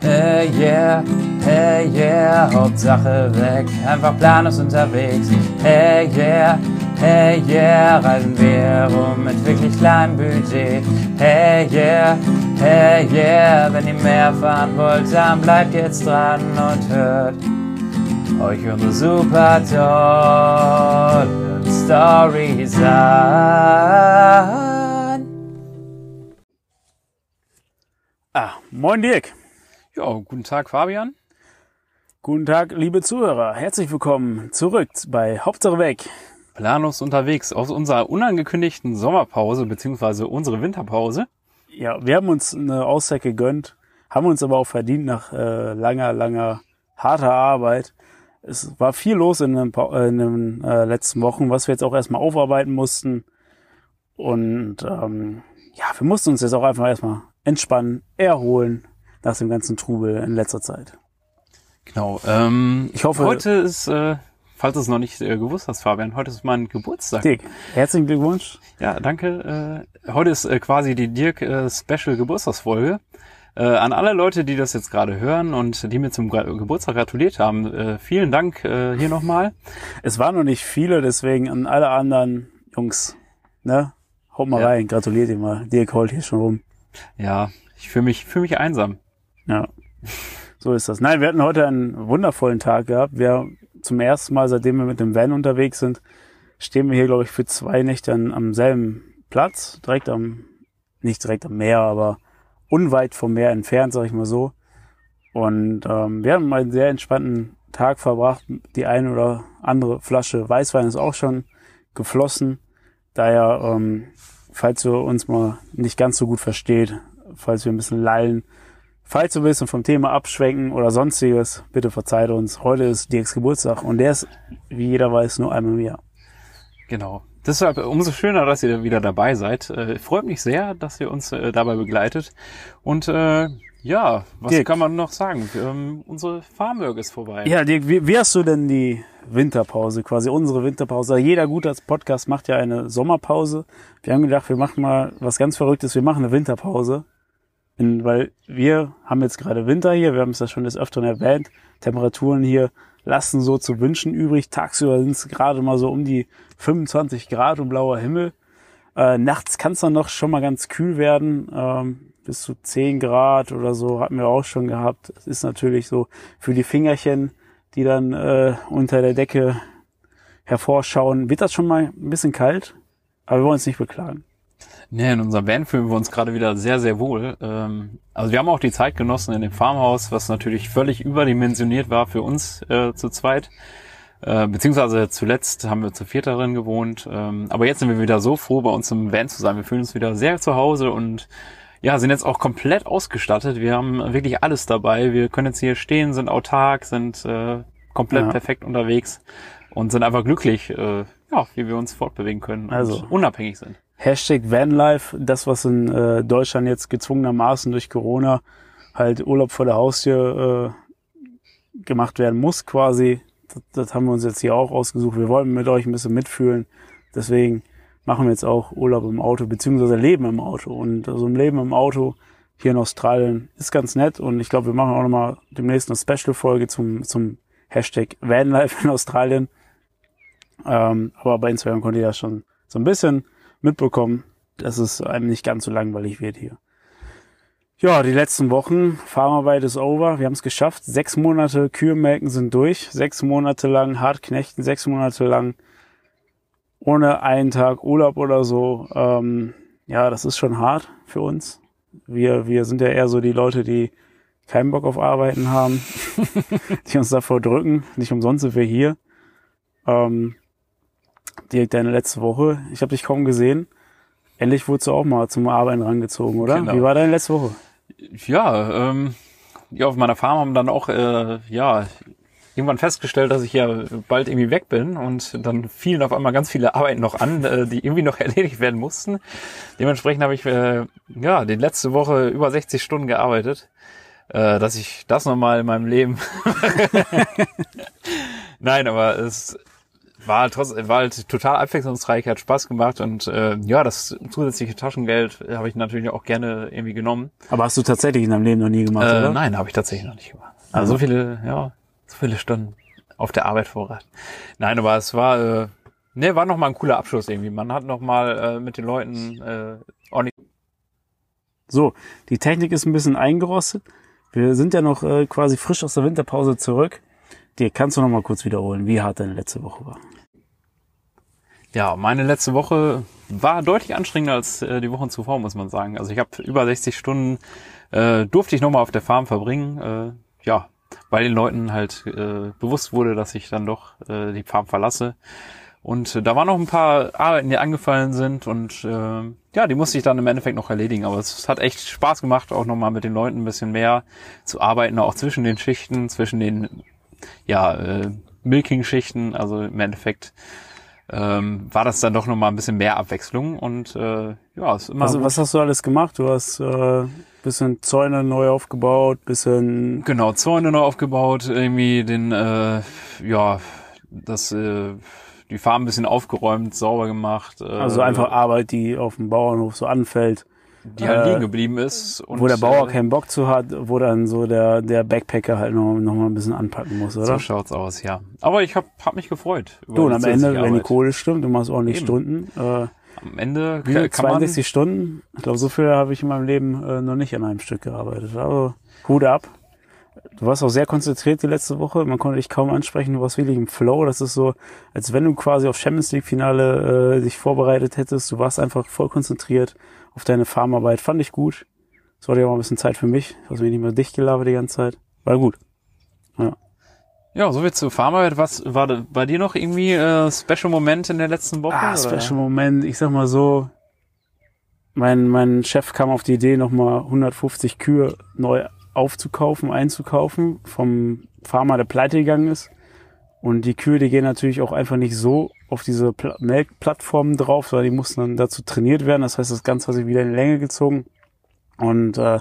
Hey yeah, hey yeah, Hauptsache weg, einfach planlos unterwegs. Hey yeah, hey yeah, reisen wir rum mit wirklich kleinem Budget. Hey yeah, hey yeah, wenn ihr mehr fahren wollt, dann bleibt jetzt dran und hört euch unsere super tollen Stories an. Ah, moin Dirk. Ja, guten Tag Fabian. Guten Tag, liebe Zuhörer. Herzlich willkommen zurück bei Hauptsache weg. Planlos unterwegs aus unserer unangekündigten Sommerpause beziehungsweise unsere Winterpause. Ja, wir haben uns eine Auszeit gegönnt, haben uns aber auch verdient nach äh, langer, langer, harter Arbeit. Es war viel los in den, äh, in den äh, letzten Wochen, was wir jetzt auch erstmal aufarbeiten mussten. Und ähm, ja, wir mussten uns jetzt auch einfach erstmal entspannen, erholen nach dem ganzen Trubel in letzter Zeit. Genau. Ähm, Ich hoffe- heute ist, äh, falls du es noch nicht äh, gewusst hast, Fabian, heute ist mein Geburtstag. Dirk, herzlichen Glückwunsch. Ja, danke. Äh, heute ist äh, quasi die Dirk äh, Special Geburtstagsfolge. Äh, an alle Leute, die das jetzt gerade hören und die mir zum Gra Geburtstag gratuliert haben, äh, vielen Dank äh, hier nochmal. Es waren noch nicht viele, deswegen an alle anderen Jungs, ne? Haut mal Ja. rein, gratuliert ihr mal. Dirk holt hier schon rum. Ja, ich fühle mich, fühl mich einsam. Ja. So ist das. Nein, wir hatten heute einen wundervollen Tag gehabt. Wir zum ersten Mal, seitdem wir mit dem Van unterwegs sind, stehen wir hier, glaube ich, für zwei Nächte an, am selben Platz, direkt am, nicht direkt am Meer, aber unweit vom Meer entfernt, sag ich mal so. Und ähm, wir haben einen sehr entspannten Tag verbracht. Die eine oder andere Flasche Weißwein ist auch schon geflossen. Daher, ähm, falls ihr uns mal nicht ganz so gut versteht, falls wir ein bisschen lallen, falls wir ein bisschen vom Thema abschwenken oder sonstiges, bitte verzeiht uns. Heute ist Dirks Geburtstag und der ist, wie jeder weiß, nur einmal im Jahr. Genau. Deshalb umso schöner, dass ihr wieder dabei seid. Äh, freut mich sehr, dass ihr uns äh, dabei begleitet. Und äh, ja, was Dirk. kann man noch sagen? Ähm, unsere Farmwork ist vorbei. Ja, Dirk, wie, wie hast du denn die Winterpause, quasi unsere Winterpause? Jeder gute Podcast macht ja eine Sommerpause. Wir haben gedacht, wir machen mal was ganz Verrücktes, wir machen eine Winterpause. In, weil wir haben jetzt gerade Winter hier, wir haben es ja schon des Öfteren erwähnt, Temperaturen hier lassen so zu wünschen übrig. Tagsüber sind es gerade mal so um die 25 Grad und blauer Himmel. Äh, nachts kann es dann noch schon mal ganz kühl werden, ähm, bis zu 10 Grad oder so hatten wir auch schon gehabt. Es ist natürlich so für die Fingerchen, die dann äh, unter der Decke hervorschauen, wird das schon mal ein bisschen kalt, aber wir wollen uns nicht beklagen. Nee, in unserem Van fühlen wir uns gerade wieder sehr, sehr wohl. Ähm, also wir haben auch die Zeit genossen in dem Farmhaus, was natürlich völlig überdimensioniert war für uns äh, zu zweit. Äh, beziehungsweise zuletzt haben wir zu viert darin gewohnt. Ähm, aber jetzt sind wir wieder so froh, bei uns im Van zu sein. Wir fühlen uns wieder sehr zu Hause und ja, sind jetzt auch komplett ausgestattet. Wir haben wirklich alles dabei. Wir können jetzt hier stehen, sind autark, sind äh, komplett Ja. perfekt unterwegs und sind einfach glücklich, äh, ja, wie wir uns fortbewegen können Also. und unabhängig sind. Hashtag Vanlife, das was in äh, Deutschland jetzt gezwungenermaßen durch Corona halt Urlaub vor der Haustür äh, gemacht werden muss quasi. Das, das haben wir uns jetzt hier auch ausgesucht. Wir wollen mit euch ein bisschen mitfühlen. Deswegen machen wir jetzt auch Urlaub im Auto, beziehungsweise Leben im Auto. Und so ein Leben im Auto hier in Australien ist ganz nett. Und ich glaube, wir machen auch nochmal demnächst eine Special-Folge zum, zum Hashtag Vanlife in Australien. Ähm, aber bei Instagram könnt ihr ja schon so ein bisschen mitbekommen, dass es einem nicht ganz so langweilig wird hier. Ja, die letzten Wochen, Farmarbeit ist over, wir haben es geschafft. Sechs Monate Kühe-Melken sind durch, sechs Monate lang hart knechten, sechs Monate lang ohne einen Tag Urlaub oder so. Ähm, ja, das ist schon hart für uns. Wir, wir sind ja eher so die Leute, die keinen Bock auf Arbeiten haben, die uns davor drücken. Nicht umsonst sind wir hier. Ähm, direkt deine letzte Woche. Ich habe dich kaum gesehen. Endlich wurdest du auch mal zum Arbeiten rangezogen, oder? Genau. Wie war deine letzte Woche? Ja, ähm, ja, auf meiner Farm haben dann auch, äh, ja, irgendwann festgestellt, dass ich ja bald irgendwie weg bin und dann fielen auf einmal ganz viele Arbeiten noch an, äh, die irgendwie noch erledigt werden mussten. Dementsprechend habe ich, äh, ja, die letzte Woche über 60 Stunden gearbeitet, äh, dass ich das nochmal in meinem Leben Nein, aber es war halt, trotz, war halt total abwechslungsreich, hat Spaß gemacht und äh, ja, das zusätzliche Taschengeld habe ich natürlich auch gerne irgendwie genommen. Aber hast du tatsächlich in deinem Leben noch nie gemacht, Äh, oder? nein, habe ich tatsächlich noch nicht gemacht. Also so viele, ja, so viele Stunden auf der Arbeit vorrat. Nein, aber es war, äh, ne, war noch mal ein cooler Abschluss irgendwie. Man hat noch mal äh, mit den Leuten äh, ordentlich So, die Technik ist ein bisschen eingerostet. Wir sind ja noch äh, quasi frisch aus der Winterpause zurück. Dir kannst du noch mal kurz wiederholen, wie hart deine letzte Woche war. Ja, meine letzte Woche war deutlich anstrengender als äh, die Wochen zuvor, muss man sagen. Also ich habe über 60 Stunden äh, durfte ich nochmal auf der Farm verbringen. Äh, ja, weil den Leuten halt äh, bewusst wurde, dass ich dann doch äh, die Farm verlasse. Und äh, da waren noch ein paar Arbeiten, die angefallen sind und äh, ja, die musste ich dann im Endeffekt noch erledigen. Aber es hat echt Spaß gemacht, auch nochmal mit den Leuten ein bisschen mehr zu arbeiten, auch zwischen den Schichten, zwischen den ja, äh, Milking-Schichten. Also im Endeffekt ähm, war das dann doch nochmal ein bisschen mehr Abwechslung und äh, ja, ist immer Also gut. was hast du alles gemacht? Du hast äh, bisschen Zäune neu aufgebaut, bisschen Genau, Zäune neu aufgebaut, irgendwie den, äh, ja, das, äh, die Farm ein bisschen aufgeräumt, sauber gemacht. Äh, also einfach Arbeit, die auf dem Bauernhof so anfällt, die halt äh, liegen geblieben ist. Und, wo der Bauer äh, keinen Bock zu hat, wo dann so der der Backpacker halt noch, noch mal ein bisschen anpacken muss, oder? So schaut's aus, ja. Aber ich hab, hab mich gefreut. Du, und am Ende, zusätzliche wenn die Arbeit. Kohle stimmt, du machst ordentlich Eben. Stunden. Äh, Am Ende kann, kann man, 62 Stunden? Ich glaube, so viel habe ich in meinem Leben äh, noch nicht an einem Stück gearbeitet. Aber Hut ab. Du warst auch sehr konzentriert die letzte Woche. Man konnte dich kaum ansprechen. Du warst wirklich im Flow. Das ist so, als wenn du quasi auf Champions League Finale äh, dich vorbereitet hättest. Du warst einfach voll konzentriert auf deine Farmarbeit. Fand ich gut. Es war ja auch ein bisschen Zeit für mich. Du hast mich nicht mehr dicht gelabert die ganze Zeit. War gut. ja, so viel zur Farmarbeit. Was war bei dir noch irgendwie äh, Special Moment in der letzten Woche? Ah, oder? Special Moment. Ich sag mal so, mein, mein Chef kam auf die Idee, nochmal 150 Kühe neu aufzukaufen, einzukaufen vom Farmer, der pleite gegangen ist. Und die Kühe, die gehen natürlich auch einfach nicht so auf diese Pla Melkplattformen drauf, sondern die mussten dann dazu trainiert werden. Das heißt, das Ganze hat sich wieder in Länge gezogen. Und äh,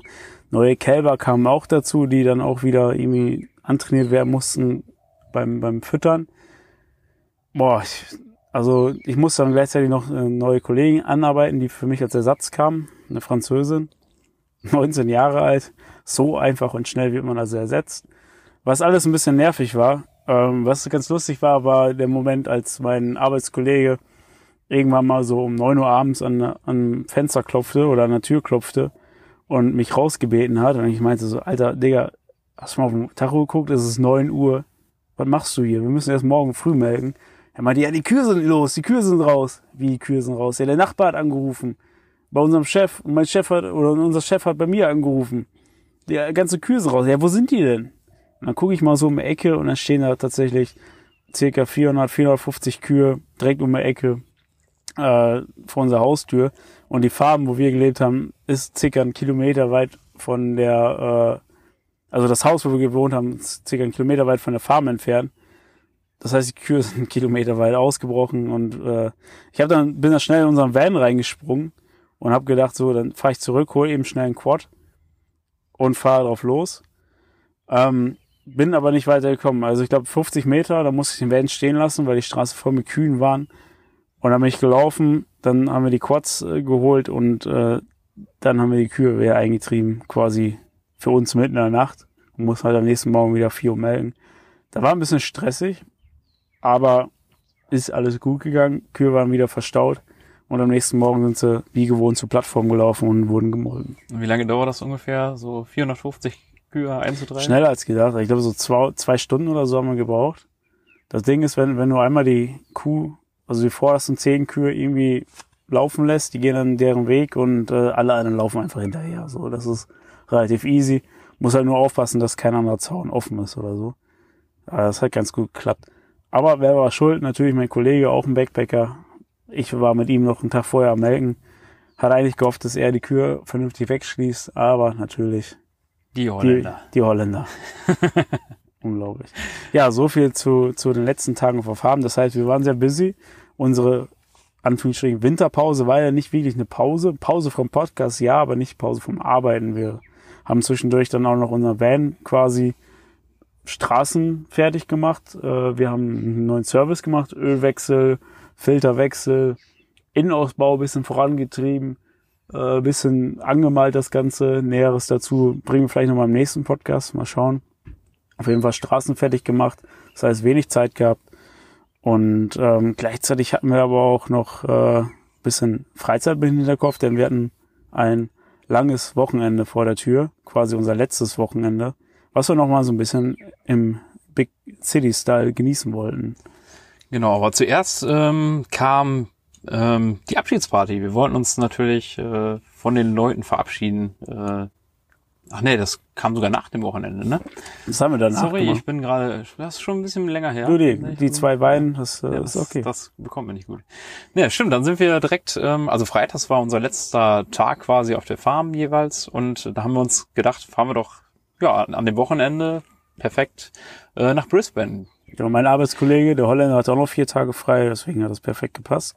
neue Kälber kamen auch dazu, die dann auch wieder irgendwie antrainiert werden mussten beim, beim Füttern. Boah, ich, also ich musste dann gleichzeitig noch eine neue Kollegin anarbeiten, die für mich als Ersatz kam, eine Französin, 19 Jahre alt. So einfach und schnell wird man also ersetzt. Was alles ein bisschen nervig war, ähm, was ganz lustig war, war der Moment, als mein Arbeitskollege irgendwann mal so um 9 Uhr abends an, an Fenster klopfte oder an der Tür klopfte und mich rausgebeten hat. Und ich meinte so, Alter, Digga, hast du mal auf den Tacho geguckt? Es ist 9 Uhr. Was machst du hier? Wir müssen erst morgen früh melden. Er meinte, ja, die Kühe sind los, die Kühe sind raus. Wie, die Kühe sind raus? Ja, der Nachbar hat angerufen. Bei unserem Chef. Und mein Chef hat, oder unser Chef hat bei mir angerufen. Die ganze Kühe sind raus. Ja, wo sind die denn? Und dann gucke ich mal so um die Ecke und dann stehen da tatsächlich circa 400, 450 Kühe direkt um die Ecke äh, vor unserer Haustür. Und die Farben, wo wir gelebt haben, ist circa einen Kilometer weit von der, äh, also das Haus, wo wir gewohnt haben, ist circa einen Kilometer weit von der Farm entfernt. Das heißt, die Kühe sind einen Kilometer weit ausgebrochen und äh, ich habe dann bin da schnell in unseren Van reingesprungen und habe gedacht, so, dann fahre ich zurück, hol eben schnell einen Quad und fahre drauf los. Ähm, bin aber nicht weitergekommen. Also ich glaube 50 Meter, da musste ich den Van stehen lassen, weil die Straße voll mit Kühen waren. Und dann bin ich gelaufen, dann haben wir die Quads äh, geholt und äh, dann haben wir die Kühe wieder eingetrieben, quasi für uns mitten in der Nacht. Und muss halt am nächsten Morgen wieder 4 Uhr melden. Da war ein bisschen stressig, aber ist alles gut gegangen. Kühe waren wieder verstaut. Und am nächsten Morgen sind sie wie gewohnt zur Plattform gelaufen und wurden gemolken. Wie lange dauert das ungefähr, so 450 Kühe einzutreiben? Schneller als gedacht. Ich glaube, so zwei, zwei Stunden oder so haben wir gebraucht. Das Ding ist, wenn, wenn du einmal die Kuh, also die vordersten zehn Kühe irgendwie laufen lässt, die gehen dann deren Weg und äh, alle anderen laufen einfach hinterher. So, das ist relativ easy. Muss halt nur aufpassen, dass kein anderer Zaun offen ist oder so. Aber das hat ganz gut geklappt. Aber wer war schuld? Natürlich mein Kollege, auch ein Backpacker. Ich war mit ihm noch einen Tag vorher am Melken. Hat eigentlich gehofft, dass er die Kühe vernünftig wegschließt, aber natürlich Die die, Holländer. die Holländer. Unglaublich. Ja, so viel zu, zu den letzten Tagen der Farm. Das heißt, wir waren sehr busy. Unsere Anführungsstrichen Winterpause war ja nicht wirklich eine Pause. Pause vom Podcast, ja, aber nicht Pause vom Arbeiten. Wir haben zwischendurch dann auch noch unser Van quasi Straßen fertig gemacht. Äh, wir haben einen neuen Service gemacht, Ölwechsel, Filterwechsel, Innenausbau bisschen vorangetrieben, äh, bisschen angemalt das Ganze. Näheres dazu bringen wir vielleicht nochmal im nächsten Podcast. Mal schauen. Auf jeden Fall Straßen fertig gemacht. Das heißt, wenig Zeit gehabt. Und ähm, gleichzeitig hatten wir aber auch noch äh, bisschen Freizeit im Hinterkopf, denn wir hatten ein langes Wochenende vor der Tür, quasi unser letztes Wochenende, was wir noch mal so ein bisschen im Big City Style genießen wollten. Genau, aber zuerst ähm, kam ähm, die Abschiedsparty. Wir wollten uns natürlich äh, von den Leuten verabschieden. Äh, ach nee, das kam sogar nach dem Wochenende, ne? Das haben wir danach Sorry, gemacht. ich bin gerade, das ist schon ein bisschen länger her. Du, die, die zwei Weine, das äh, Ja, ist das, okay. das bekommt man nicht gut. Ja, stimmt, dann sind wir direkt, ähm, also Freitags war unser letzter Tag quasi auf der Farm jeweils und da haben wir uns gedacht, fahren wir doch ja an dem Wochenende perfekt äh, nach Brisbane. Ja, mein Arbeitskollege, der Holländer, hat auch noch vier Tage frei, deswegen hat das perfekt gepasst.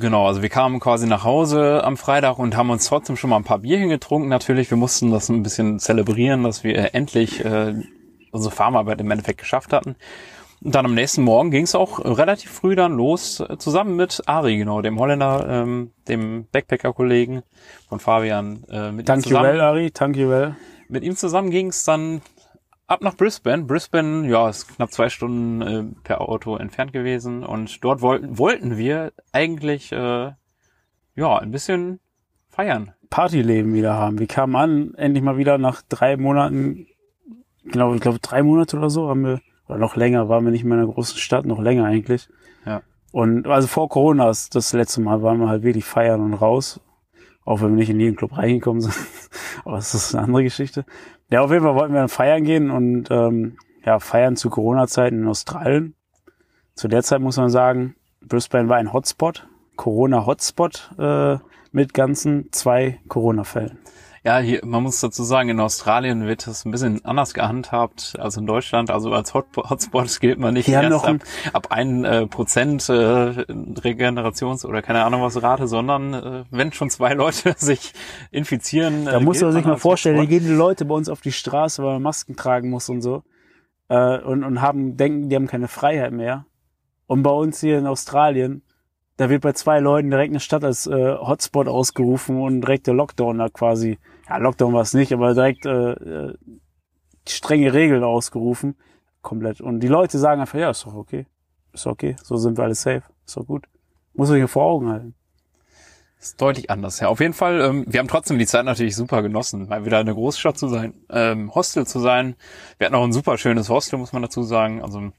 Genau, also wir kamen quasi nach Hause am Freitag und haben uns trotzdem schon mal ein paar Bierchen getrunken. Natürlich, wir mussten das ein bisschen zelebrieren, dass wir endlich äh, unsere Farmarbeit im Endeffekt geschafft hatten. Und dann am nächsten Morgen ging es auch relativ früh dann los, äh, zusammen mit Ari, genau, dem Holländer, ähm, dem Backpacker-Kollegen von Fabian. Äh, mit, ihm Thank you zusammen, well, Ari, thank you well. mit ihm zusammen ging es dann ab nach Brisbane. Brisbane, ja, ist knapp zwei Stunden äh, per Auto entfernt gewesen. Und dort wollten, wollten wir eigentlich äh, ja ein bisschen feiern. Partyleben wieder haben. Wir kamen an, endlich mal wieder nach drei Monaten, genau, ich glaube drei Monate oder so haben wir, oder noch länger, waren wir nicht mehr in einer großen Stadt, noch länger eigentlich. Ja. Und also vor Corona, das, das letzte Mal waren wir halt wirklich feiern und raus. Auch wenn wir nicht in jeden Club reingekommen sind. Aber das ist eine andere Geschichte. Ja, auf jeden Fall wollten wir dann feiern gehen und ähm, ja, feiern zu Corona-Zeiten in Australien. Zu der Zeit muss man sagen, Brisbane war ein Hotspot, Corona-Hotspot äh, mit ganzen zwei Corona-Fällen. Ja, hier, man muss dazu sagen, in Australien wird das ein bisschen anders gehandhabt als in Deutschland. Also als Hot Hotspot gilt man nicht Die erst ab, ab ein äh, Prozent äh, Regenerations- oder keine Ahnung was Rate, sondern äh, wenn schon zwei Leute sich infizieren. Da äh, muss man sich mal vorstellen, Hotspot. gehen die Leute bei uns auf die Straße, weil man Masken tragen muss und so. Äh, und, und haben, denken, die haben keine Freiheit mehr. Und bei uns hier in Australien, da wird bei zwei Leuten direkt eine Stadt als äh, Hotspot ausgerufen und direkt der Lockdown da quasi, ja, Lockdown war es nicht, aber direkt äh, äh, strenge Regeln ausgerufen. Komplett. Und die Leute sagen einfach, ja, ist doch okay. Ist okay. So sind wir alle safe. Ist doch gut. Muss man hier vor Augen halten. ist deutlich anders. Ja, auf jeden Fall. Ähm, wir haben trotzdem die Zeit natürlich super genossen, mal wieder eine Großstadt zu sein, ähm, Hostel zu sein. Wir hatten auch ein super schönes Hostel, muss man dazu sagen. Also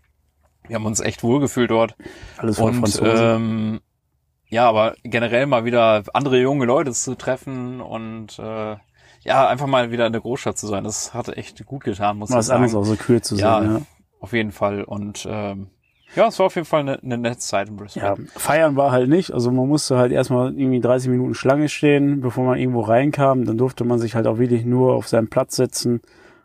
wir haben uns echt wohlgefühlt dort. Alles voll Und Franzosen. ähm, ja, aber generell mal wieder andere junge Leute zu treffen und äh, ja, einfach mal wieder in der Großstadt zu sein. Das hat echt gut getan, muss Was ich anderes sagen. auch so kühl zu Ja, sein. Ja. auf jeden Fall. Und ähm, ja, es war auf jeden Fall eine, eine nette Zeit in Brisbane. Ja, feiern war halt nicht. Also man musste halt erstmal irgendwie 30 Minuten Schlange stehen, bevor man irgendwo reinkam. Dann durfte man sich halt auch wirklich nur auf seinen Platz setzen.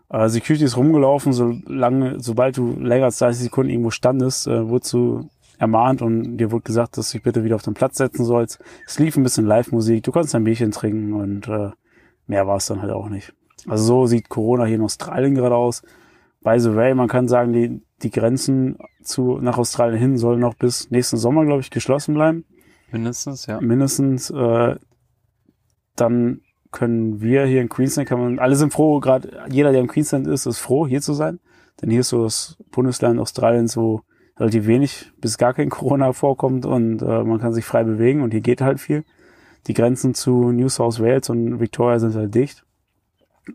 Äh, Security ist rumgelaufen, solange, sobald du länger als 30 Sekunden irgendwo standest, äh, wurdest du ermahnt und dir wurde gesagt, dass du dich bitte wieder auf den Platz setzen sollst. Es lief ein bisschen Live-Musik, du konntest ein Bierchen trinken und äh, mehr war es dann halt auch nicht. Also so sieht Corona hier in Australien gerade aus. By the way, man kann sagen, die, die Grenzen zu, nach Australien hin sollen noch bis nächsten Sommer, glaube ich, geschlossen bleiben. Mindestens, ja. Mindestens. Äh, dann können wir hier in Queensland, kann man, alle sind froh, gerade jeder, der in Queensland ist, ist froh, hier zu sein. Denn hier ist so das Bundesland Australiens, wo relativ wenig bis gar kein Corona vorkommt und äh, man kann sich frei bewegen und hier geht halt viel. Die Grenzen zu New South Wales und Victoria sind halt dicht.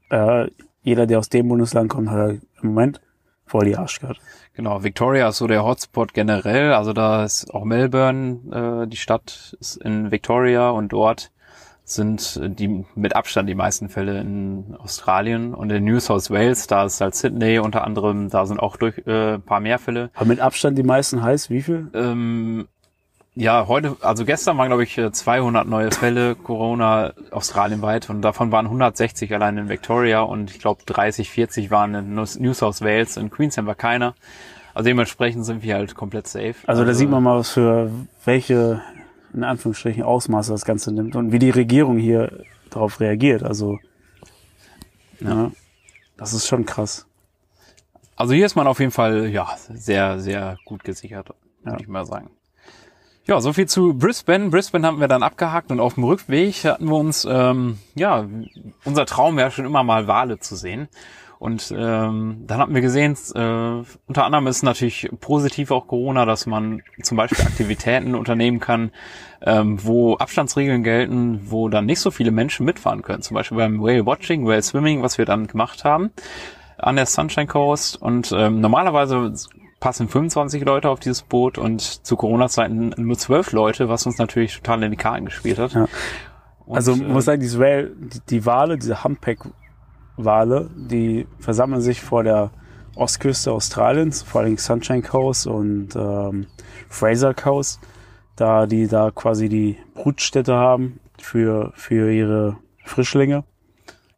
Äh, jeder, der aus dem Bundesland kommt, hat halt im Moment voll die Arschkarte. Genau, Victoria ist so der Hotspot generell. Also da ist auch Melbourne, äh, die Stadt ist in Victoria und dort sind die mit Abstand die meisten Fälle in Australien und in New South Wales, da ist halt Sydney unter anderem, da sind auch durch äh, ein paar mehr Fälle. Aber mit Abstand die meisten heißt wie viel? Ähm, ja, heute, also gestern waren glaube ich 200 neue Fälle Corona australienweit und davon waren 160 allein in Victoria und ich glaube 30, 40 waren in New South Wales, in Queensland war keiner. Also dementsprechend sind wir halt komplett safe. Also da sieht man mal, was für welche, in Anführungsstrichen, Ausmaße das Ganze nimmt und wie die Regierung hier darauf reagiert. Also, ja, das ist schon krass. also hier ist man auf jeden Fall ja sehr, sehr gut gesichert, würde Ja. ich mal sagen. Ja, so viel zu Brisbane. Brisbane haben wir dann abgehakt und auf dem Rückweg hatten wir uns, ähm, ja, unser Traum wäre schon immer mal Wale zu sehen. Und ähm, dann hatten wir gesehen, äh, unter anderem ist natürlich positiv auch Corona, dass man zum Beispiel Aktivitäten unternehmen kann, ähm, wo Abstandsregeln gelten, wo dann nicht so viele Menschen mitfahren können. Zum Beispiel beim Whale Watching, Whale Swimming, was wir dann gemacht haben an der Sunshine Coast. Und ähm, normalerweise passen 25 Leute auf dieses Boot und zu Corona-Zeiten nur 12 Leute, was uns natürlich total in die Karten gespielt hat. Ja. Und, Also äh, man muss sagen, diese Whale, die, die Wale, diese Humpback-Wale, die versammeln sich vor der Ostküste Australiens, vor allem Sunshine Coast und ähm, Fraser Coast, da die da quasi die Brutstätte haben für, für ihre Frischlinge.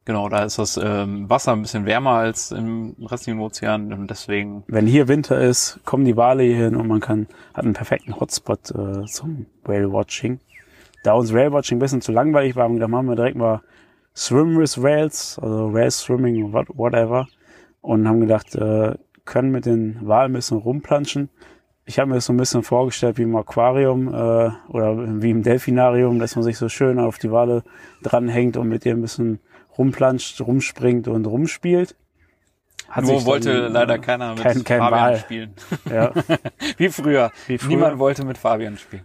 Genau, da ist das ähm, Wasser ein bisschen wärmer als im restlichen Ozean und deswegen, Wenn hier Winter ist, kommen die Wale hier hin und man kann, hat einen perfekten Hotspot äh, zum Whale Watching. Da uns Whale Watching ein bisschen zu langweilig war, haben wir gedacht, machen wir direkt mal Swim with Whales, also Whale Swimming, what, whatever. Und haben gedacht, äh, können mit den Walen ein bisschen rumplanschen. Ich habe mir das so ein bisschen vorgestellt wie im Aquarium äh, oder wie im Delfinarium, dass man sich so schön auf die Wale dranhängt und mit ihr ein bisschen rumplanscht, rumspringt und rumspielt. Hat nur wollte dann, leider äh, keiner mit kein- kein Fabian Wal. spielen. Ja. Wie früher. Wie früher. Niemand wollte mit Fabian spielen.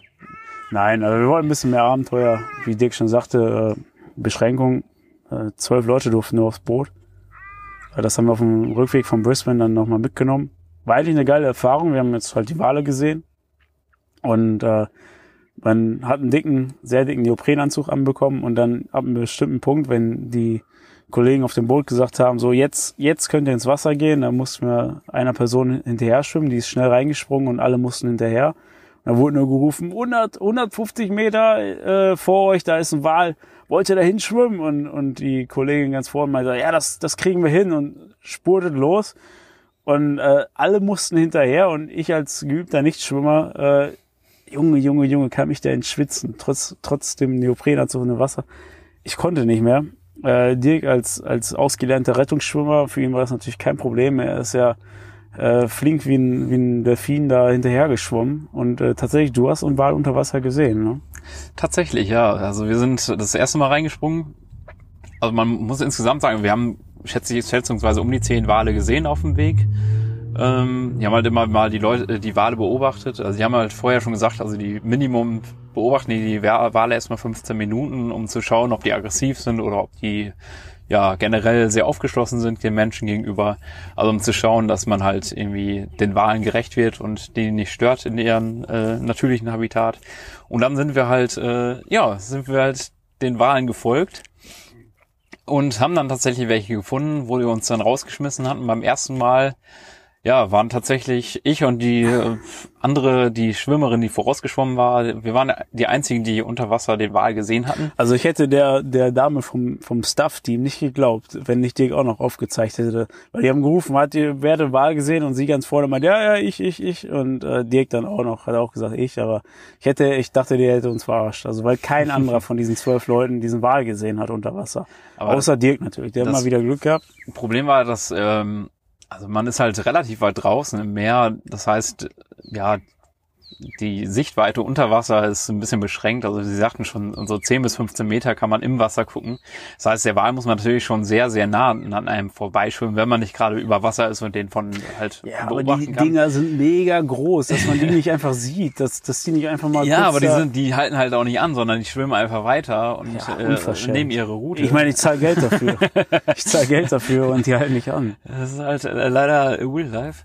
Nein, also wir wollten ein bisschen mehr Abenteuer. Wie Dick schon sagte, äh, Beschränkung. Äh, zwölf Leute durften nur aufs Boot. Das haben wir auf dem Rückweg von Brisbane dann nochmal mitgenommen. War eigentlich eine geile Erfahrung. Wir haben jetzt halt die Wale gesehen. Und äh, man hat einen dicken, sehr dicken Neoprenanzug anbekommen und dann ab einem bestimmten Punkt, wenn die Kollegen auf dem Boot gesagt haben, so jetzt, jetzt könnt ihr ins Wasser gehen, dann mussten wir einer Person hinterher schwimmen, die ist schnell reingesprungen und alle mussten hinterher. Da wurde nur gerufen, 100, 150 Meter äh, vor euch, da ist ein Wal, wollt ihr da hinschwimmen? Und, und die Kollegin ganz vorne meinte, ja, das, das kriegen wir hin und spurtet los. Und äh, alle mussten hinterher und ich als geübter Nichtschwimmer, äh, Junge, Junge, Junge, kam ich da ins Schwitzen, trotz, trotz dem Neoprenanzug im Wasser. Ich konnte nicht mehr. Äh, Dirk als, als ausgelernter Rettungsschwimmer, für ihn war das natürlich kein Problem. Er ist ja äh, flink wie ein, wie ein Delfin da hinterher geschwommen. Und äh, tatsächlich, du hast einen Wal unter Wasser gesehen, ne? Tatsächlich, ja. Also wir sind das erste Mal reingesprungen. Also man muss insgesamt sagen, wir haben schätze ich schätzungsweise um die zehn Wale gesehen auf dem Weg. Ähm, die haben halt immer mal die Leute, die Wale beobachtet. Also die haben halt vorher schon gesagt, also die Minimum beobachten die, die Wa- Wale erstmal 15 Minuten, um zu schauen, ob die aggressiv sind oder ob die ja generell sehr aufgeschlossen sind den Menschen gegenüber. Also um zu schauen, dass man halt irgendwie den Walen gerecht wird und die nicht stört in ihrem äh, natürlichen Habitat. Und dann sind wir halt, äh, ja, sind wir halt den Walen gefolgt und haben dann tatsächlich welche gefunden, wo wir uns dann rausgeschmissen hatten. Beim ersten Mal, ja, waren tatsächlich ich und die äh, andere, die Schwimmerin, die vorausgeschwommen war, wir waren die einzigen, die unter Wasser den Wal gesehen hatten. Also ich hätte der, der Dame vom, vom Staff-Team nicht geglaubt, wenn ich Dirk auch noch aufgezeigt hätte. Weil die haben gerufen, hat ihr wer den Wahl gesehen und sie ganz vorne meint, ja, ja, ich, ich, ich. Und äh, Dirk dann auch noch, hat auch gesagt, ich. Aber ich hätte, ich dachte, der hätte uns verarscht. Also weil kein anderer von diesen zwölf Leuten diesen Wahl gesehen hat unter Wasser. Aber Außer Dirk natürlich, der hat mal wieder Glück gehabt. Problem war, dass ähm, also man ist halt relativ weit draußen im Meer. Das heißt, ja, die Sichtweite unter Wasser ist ein bisschen beschränkt. Also sie sagten schon, so 10 bis 15 Meter kann man im Wasser gucken. Das heißt, der Wal muss man natürlich schon sehr, sehr nah an einem vorbeischwimmen, wenn man nicht gerade über Wasser ist und den von halt Ja, aber beobachten die kann. Dinger sind mega groß, dass man die nicht einfach sieht, dass, dass die nicht einfach mal ja, aber die sind, die halten halt auch nicht an, sondern die schwimmen einfach weiter und Ja, äh, nehmen ihre Route. Ich meine, ich zahle Geld dafür. ich zahle Geld dafür und die halten nicht an. Das ist halt äh, leider Real Life.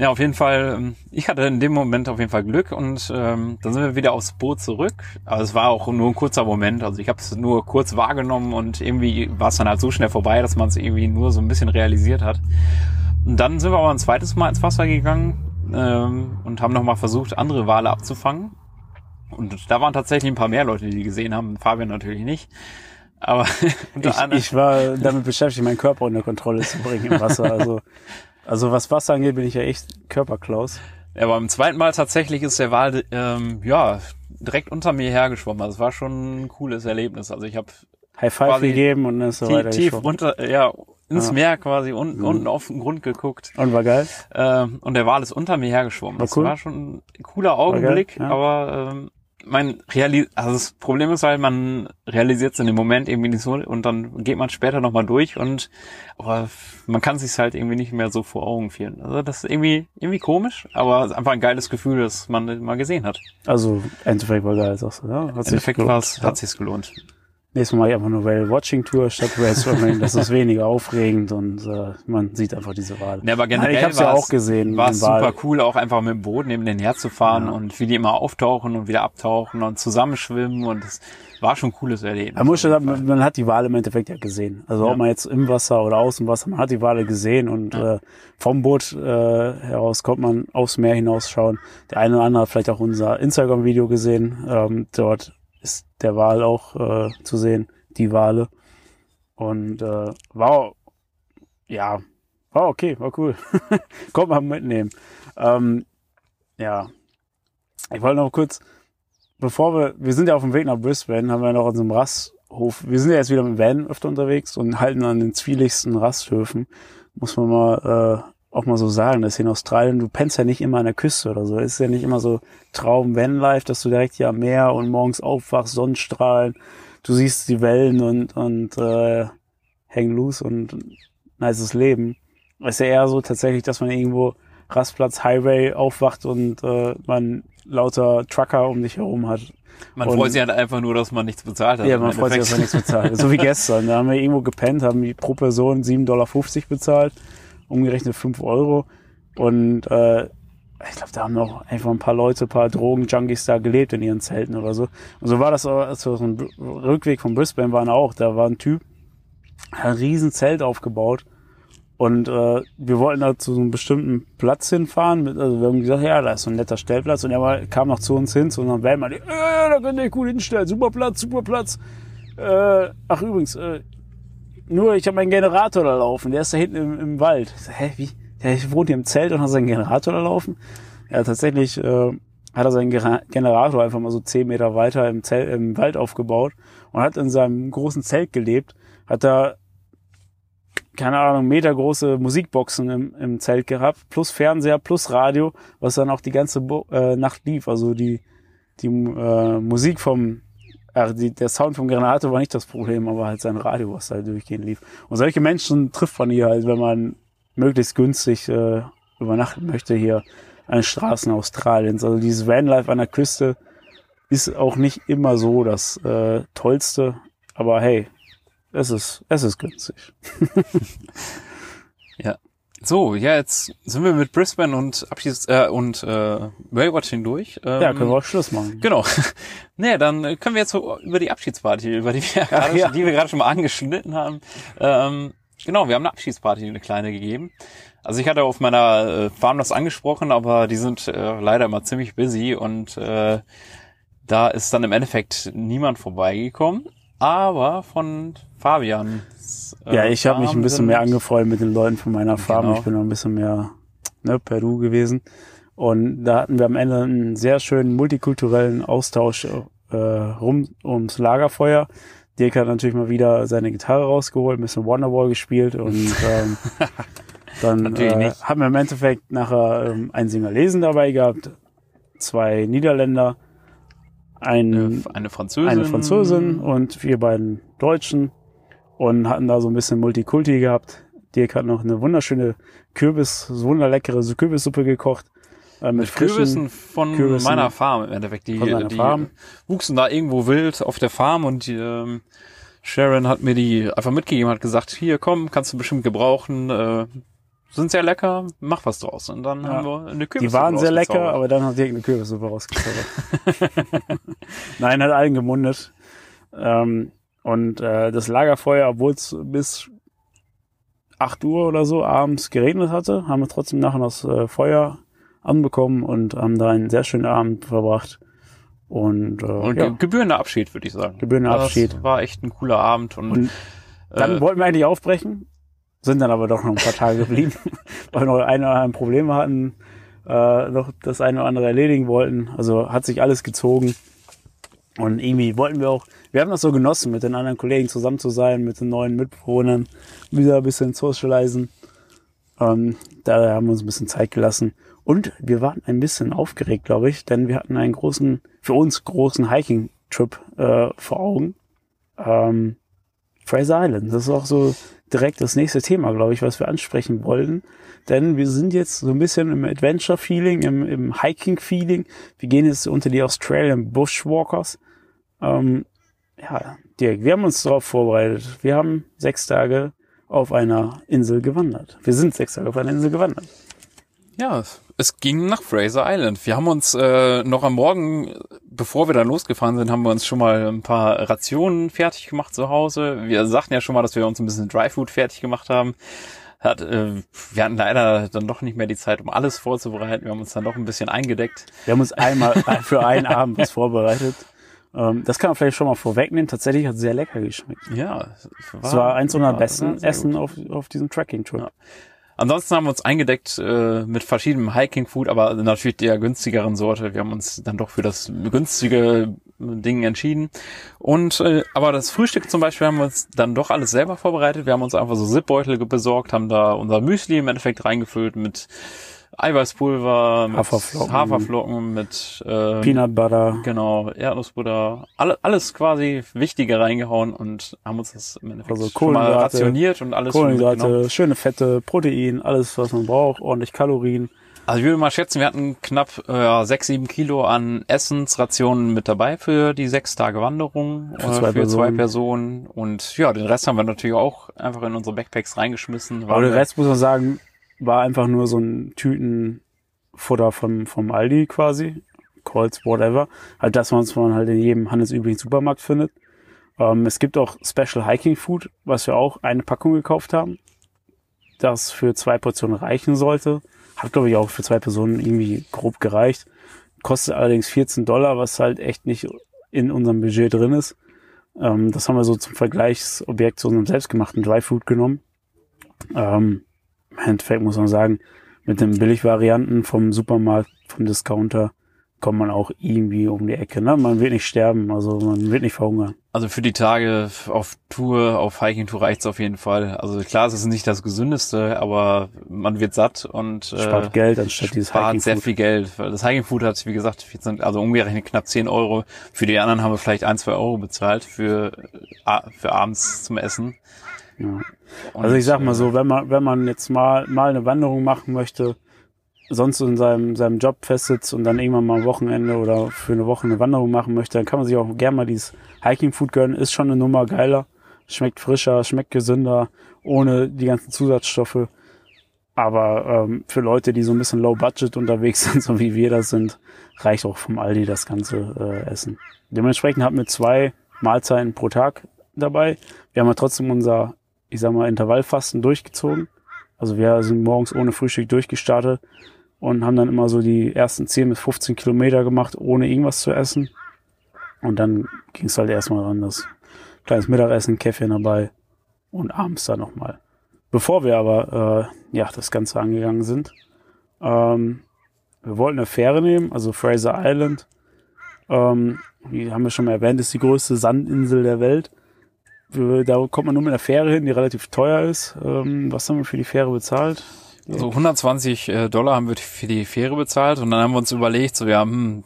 Ja, auf jeden Fall, ähm, ich hatte in dem Moment auf jeden Fall Glück und ähm, dann sind wir wieder aufs Boot zurück. Aber es war auch nur ein kurzer Moment. Also ich habe es nur kurz wahrgenommen und irgendwie war es dann halt so schnell vorbei, dass man es irgendwie nur so ein bisschen realisiert hat. Und dann sind wir aber ein zweites Mal ins Wasser gegangen ähm, und haben nochmal versucht, andere Wale abzufangen. Und da waren tatsächlich ein paar mehr Leute, die gesehen haben. Fabian natürlich nicht. Aber Ich, ich war damit beschäftigt, meinen Körper unter Kontrolle zu bringen im Wasser. Also, also was Wasser angeht, bin ich ja echt Körperklaus. Ja, beim zweiten Mal tatsächlich ist der Wal ähm, ja direkt unter mir hergeschwommen. Also es war schon ein cooles Erlebnis. Also ich habe High Five Quasi gegeben und dann ist er tief, weiter tief runter, ja, ins Ja. Meer quasi unten, unten auf den Grund geguckt. Und war geil. Ähm, und der Wal ist unter mir hergeschwommen. War das cool. war schon ein cooler Augenblick, ja. aber ähm, mein Reali also das Problem ist halt, man realisiert es in dem Moment irgendwie nicht so und dann geht man später nochmal durch und aber man kann sich halt irgendwie nicht mehr so vor Augen führen. Also das ist irgendwie irgendwie komisch, aber es ist einfach ein geiles Gefühl, dass man das mal gesehen hat. Also, Endeffekt war geil, sagst du, ja? Hat Endeffekt gelohnt. Ja. hat sich's gelohnt. Nächstes Mal mache ich einfach eine Whale-Watching-Tour statt Whale-Swimming. Das ist weniger aufregend und äh, man sieht einfach diese Wale. Ja, aber generell ich habe ja auch gesehen. War super cool, auch einfach mit dem Boot neben den herzufahren Ja. und wie die immer auftauchen und wieder abtauchen und zusammenschwimmen und es war schon ein cooles Erlebnis. Man, muss sagen, man, man hat die Wale im Endeffekt ja gesehen. Also Ja. ob man jetzt im Wasser oder aus dem Wasser, man hat die Wale gesehen und Ja. äh, vom Boot äh, heraus kommt man aufs Meer hinausschauen. Der eine oder andere hat vielleicht auch unser Instagram-Video gesehen. Ähm, dort der Wal auch äh, zu sehen, die Wale. Und äh, war, ja, war okay, war cool. Kommt man mitnehmen. Ähm, ja, ich wollte noch kurz, bevor wir, wir sind ja auf dem Weg nach Brisbane, haben wir noch unseren Rasthof, wir sind ja jetzt wieder mit dem Van öfter unterwegs und halten an den zwieligsten Rasthöfen. Muss man mal äh, auch mal so sagen, dass hier in Australien, du pennst ja nicht immer an der Küste oder so. Es ist ja nicht immer so Traum Vanlife, dass du direkt hier am Meer und morgens aufwachst, Sonnenstrahlen, du siehst die Wellen und, und äh, hang loose und nices Leben. Es ist ja eher so tatsächlich, dass man irgendwo Rastplatz, Highway aufwacht und äh, man lauter Trucker um dich herum hat. Man Und- freut sich halt einfach nur, dass man nichts bezahlt hat. Ja, man freut sich, dass man nichts bezahlt. So wie gestern. Da haben wir irgendwo gepennt, haben pro Person 7,50 Dollar bezahlt, umgerechnet 5 Euro. Und äh, ich glaube, da haben noch einfach ein paar Leute, ein paar Drogen-Junkies da gelebt in ihren Zelten oder so. Und so war das, auch, als wir auf dem Rückweg von Brisbane waren auch. Da war ein Typ, hat ein riesen Zelt aufgebaut. Und äh, wir wollten da zu so einem bestimmten Platz hinfahren. Mit, also wir haben gesagt, ja, da ist so ein netter Stellplatz. Und er war, kam noch zu uns hin, zu unserem Van, meinte, äh, da könnt ihr euch gut hinstellen, super Platz, super Platz. Äh, ach übrigens, äh, nur ich habe meinen Generator da laufen, der ist da hinten im, im Wald. So, hä, wie? Der wohnt hier im Zelt und hat seinen Generator da laufen? Ja, tatsächlich äh, hat er seinen Generator einfach mal so zehn Meter weiter im, Zelt, im Wald aufgebaut und hat in seinem großen Zelt gelebt, hat da keine Ahnung, metergroße Musikboxen im, im Zelt gehabt, plus Fernseher, plus Radio, was dann auch die ganze Bo äh, Nacht lief. Also die, die äh, Musik vom, äh, die, der Sound vom Generator war nicht das Problem, aber halt sein Radio, was da durchgehend lief. Und solche Menschen trifft man hier halt, wenn man möglichst günstig äh, übernachten möchte hier an den Straßen Australiens. Also dieses Vanlife an der Küste ist auch nicht immer so das äh, Tollste, aber hey, es ist, es ist günstig. So, ja, jetzt sind wir mit Brisbane und Abschieds äh, und äh, Whale-Watching durch. Ähm, Ja, können wir auch Schluss machen. Genau. nee, dann können wir jetzt so über die Abschiedsparty, über die wir gerade, ja. schon- die wir gerade schon mal angeschnitten haben. Ähm, genau, wir haben eine Abschiedsparty, eine kleine gegeben. Also ich hatte auf meiner äh, Farm das angesprochen, aber die sind äh, leider immer ziemlich busy und äh, da ist dann im Endeffekt niemand vorbeigekommen. Aber von Fabian. Äh, Ja, ich habe mich ein bisschen mehr angefreundet mit den Leuten von meiner Farm. Genau. Ich bin noch ein bisschen mehr ne, Peru gewesen. Und da hatten wir am Ende einen sehr schönen multikulturellen Austausch äh, rum ums Lagerfeuer. Dirk hat natürlich mal wieder seine Gitarre rausgeholt, ein bisschen Wonderwall gespielt und ähm, dann äh, haben wir im Endeffekt nachher ähm, einen Singalesen dabei gehabt, zwei Niederländer, ein, Eine, eine Französin. eine Französin und wir beiden Deutschen und hatten da so ein bisschen Multikulti gehabt. Dirk hat noch eine wunderschöne Kürbis, so wunderleckere Kürbissuppe gekocht. Äh, mit, Kürbissen von Kürbissen meiner Farm im Endeffekt. Die, die Farm. wuchsen da irgendwo wild auf der Farm und die, ähm, Sharon hat mir die einfach mitgegeben, hat gesagt, hier komm, kannst du bestimmt gebrauchen, äh, sind sehr lecker, mach was draus. Und dann Ja. haben wir eine Die Kürbissuppe waren sehr lecker, aber dann hat Dirk eine Kürbissuppe rausgezaubert. Nein, hat allen gemundet. Ähm, und äh, das Lagerfeuer, obwohl es bis 8 Uhr oder so abends geregnet hatte, haben wir trotzdem nachher das äh, Feuer anbekommen und haben da einen sehr schönen Abend verbracht. Und, äh, Und ja. ge- gebührender Abschied, würde ich sagen. Gebührender Das Abschied. war echt ein cooler Abend und, Und Dann äh, wollten wir eigentlich aufbrechen, sind dann aber doch noch ein paar Tage geblieben, weil wir noch ein oder andere Probleme hatten, äh, noch das eine oder andere erledigen wollten. Also hat sich alles gezogen. Und irgendwie wollten wir auch, wir haben das so genossen, mit den anderen Kollegen zusammen zu sein, mit den neuen Mitbewohnern, wieder ein bisschen socialisen. Ähm, da haben wir uns ein bisschen Zeit gelassen. Und wir waren ein bisschen aufgeregt, glaube ich, denn wir hatten einen großen, für uns großen Hiking-Trip äh, vor Augen. Ähm, Fraser Island. Das ist auch so direkt das nächste Thema, glaube ich, was wir ansprechen wollten. Denn wir sind jetzt so ein bisschen im Adventure-Feeling, im, im Hiking-Feeling. Wir gehen jetzt unter die Australian Bushwalkers. Ähm, ja, Dirk, wir haben uns darauf vorbereitet. Wir haben sechs Tage auf einer Insel gewandert. Wir sind sechs Tage auf einer Insel gewandert. Ja, es ging nach Fraser Island. Wir haben uns äh, noch am Morgen, bevor wir dann losgefahren sind, haben wir uns schon mal ein paar Rationen fertig gemacht zu Hause. Wir sagten ja schon mal, dass wir uns ein bisschen Dryfood fertig gemacht haben. Hat, äh, wir hatten leider dann doch nicht mehr die Zeit, um alles vorzubereiten. Wir haben uns dann doch ein bisschen eingedeckt. Wir haben uns einmal für einen Abend was vorbereitet. Ähm, das kann man vielleicht schon mal vorwegnehmen. Tatsächlich hat es sehr lecker geschmeckt. Ja, Es war eins unserer besten Essen auf, auf diesem Tracking-Trip. Ja. Ansonsten haben wir uns eingedeckt äh, mit verschiedenem Hiking-Food, aber natürlich der günstigeren Sorte. Wir haben uns dann doch für das günstige Ding entschieden. Und äh, aber das Frühstück zum Beispiel haben wir uns dann doch alles selber vorbereitet. Wir haben uns einfach so Zipbeutel besorgt, haben da unser Müsli im Endeffekt reingefüllt mit Eiweißpulver, mit Haferflocken. Haferflocken mit äh, Peanut Butter. Genau, Erdnussbutter, alle, alles quasi Wichtige reingehauen und haben uns das im Endeffekt Also schon mal rationiert und alles. Kohlenhydrate, schöne Fette, Protein, alles, was man braucht, ordentlich Kalorien. Also ich würde mal schätzen, wir hatten knapp äh, sechs, sieben Kilo an Essensrationen mit dabei für die sechs Tage Wanderung Für äh, zwei für zwei Personen. Personen. Und ja, den Rest haben wir natürlich auch einfach in unsere Backpacks reingeschmissen. Aber der Rest, muss man sagen, war einfach nur so ein Tütenfutter vom, vom Aldi quasi. Colts, whatever. Halt das, was man halt in jedem handelsüblichen Supermarkt findet. Ähm, es gibt auch Special Hiking Food, was wir auch eine Packung gekauft haben. Das für zwei Portionen reichen sollte. Hat, glaube ich, auch für zwei Personen irgendwie grob gereicht. Kostet allerdings 14 Dollar, was halt echt nicht in unserem Budget drin ist. Ähm, das haben wir so zum Vergleichsobjekt zu unserem selbstgemachten Dry Food genommen. Ähm, Im Endeffekt muss man sagen, mit den Billigvarianten vom Supermarkt, vom Discounter, kommt man auch irgendwie um die Ecke. Ne? Man wird nicht sterben, also man wird nicht verhungern. Also für die Tage auf Tour, auf Hiking-Tour reicht's auf jeden Fall. Also klar, es ist nicht das Gesündeste, aber man wird satt und äh, Spart Geld anstatt dieses spart Hiking sehr Food. viel Geld. Weil das Hiking-Food hat, wie gesagt, 14, also umgerechnet knapp 10 Euro. Für die anderen haben wir vielleicht ein, zwei Euro bezahlt für, äh, für abends zum Essen. Ja. Und, Also ich sag mal äh, so, wenn man, wenn man jetzt mal, mal eine Wanderung machen möchte, sonst in seinem, seinem Job festsitzt und dann irgendwann mal am Wochenende oder für eine Woche eine Wanderung machen möchte, dann kann man sich auch gerne mal dieses Hiking Food gönnen. Ist schon eine Nummer geiler. Schmeckt frischer, schmeckt gesünder, ohne die ganzen Zusatzstoffe. Aber ähm, für Leute, die so ein bisschen low budget unterwegs sind, so wie wir das sind, reicht auch vom Aldi das ganze äh, Essen. Dementsprechend hatten wir zwei Mahlzeiten pro Tag dabei. Wir haben ja trotzdem unser, ich sag mal, Intervallfasten durchgezogen. Also wir sind morgens ohne Frühstück durchgestartet und haben dann immer so die ersten 10 bis 15 Kilometer gemacht, ohne irgendwas zu essen. Und dann ging es halt erstmal ran, das kleines Mittagessen, Käffchen dabei und abends dann nochmal. Bevor wir aber äh, ja das Ganze angegangen sind, ähm, wir wollten eine Fähre nehmen, also Fraser Island. Ähm, wie haben wir schon mal erwähnt, ist die größte Sandinsel der Welt. Da kommt man nur mit einer Fähre hin, die relativ teuer ist. Ähm, was haben wir für die Fähre bezahlt? Also 120 äh, Dollar haben wir für die Fähre bezahlt und dann haben wir uns überlegt, so ja, hm,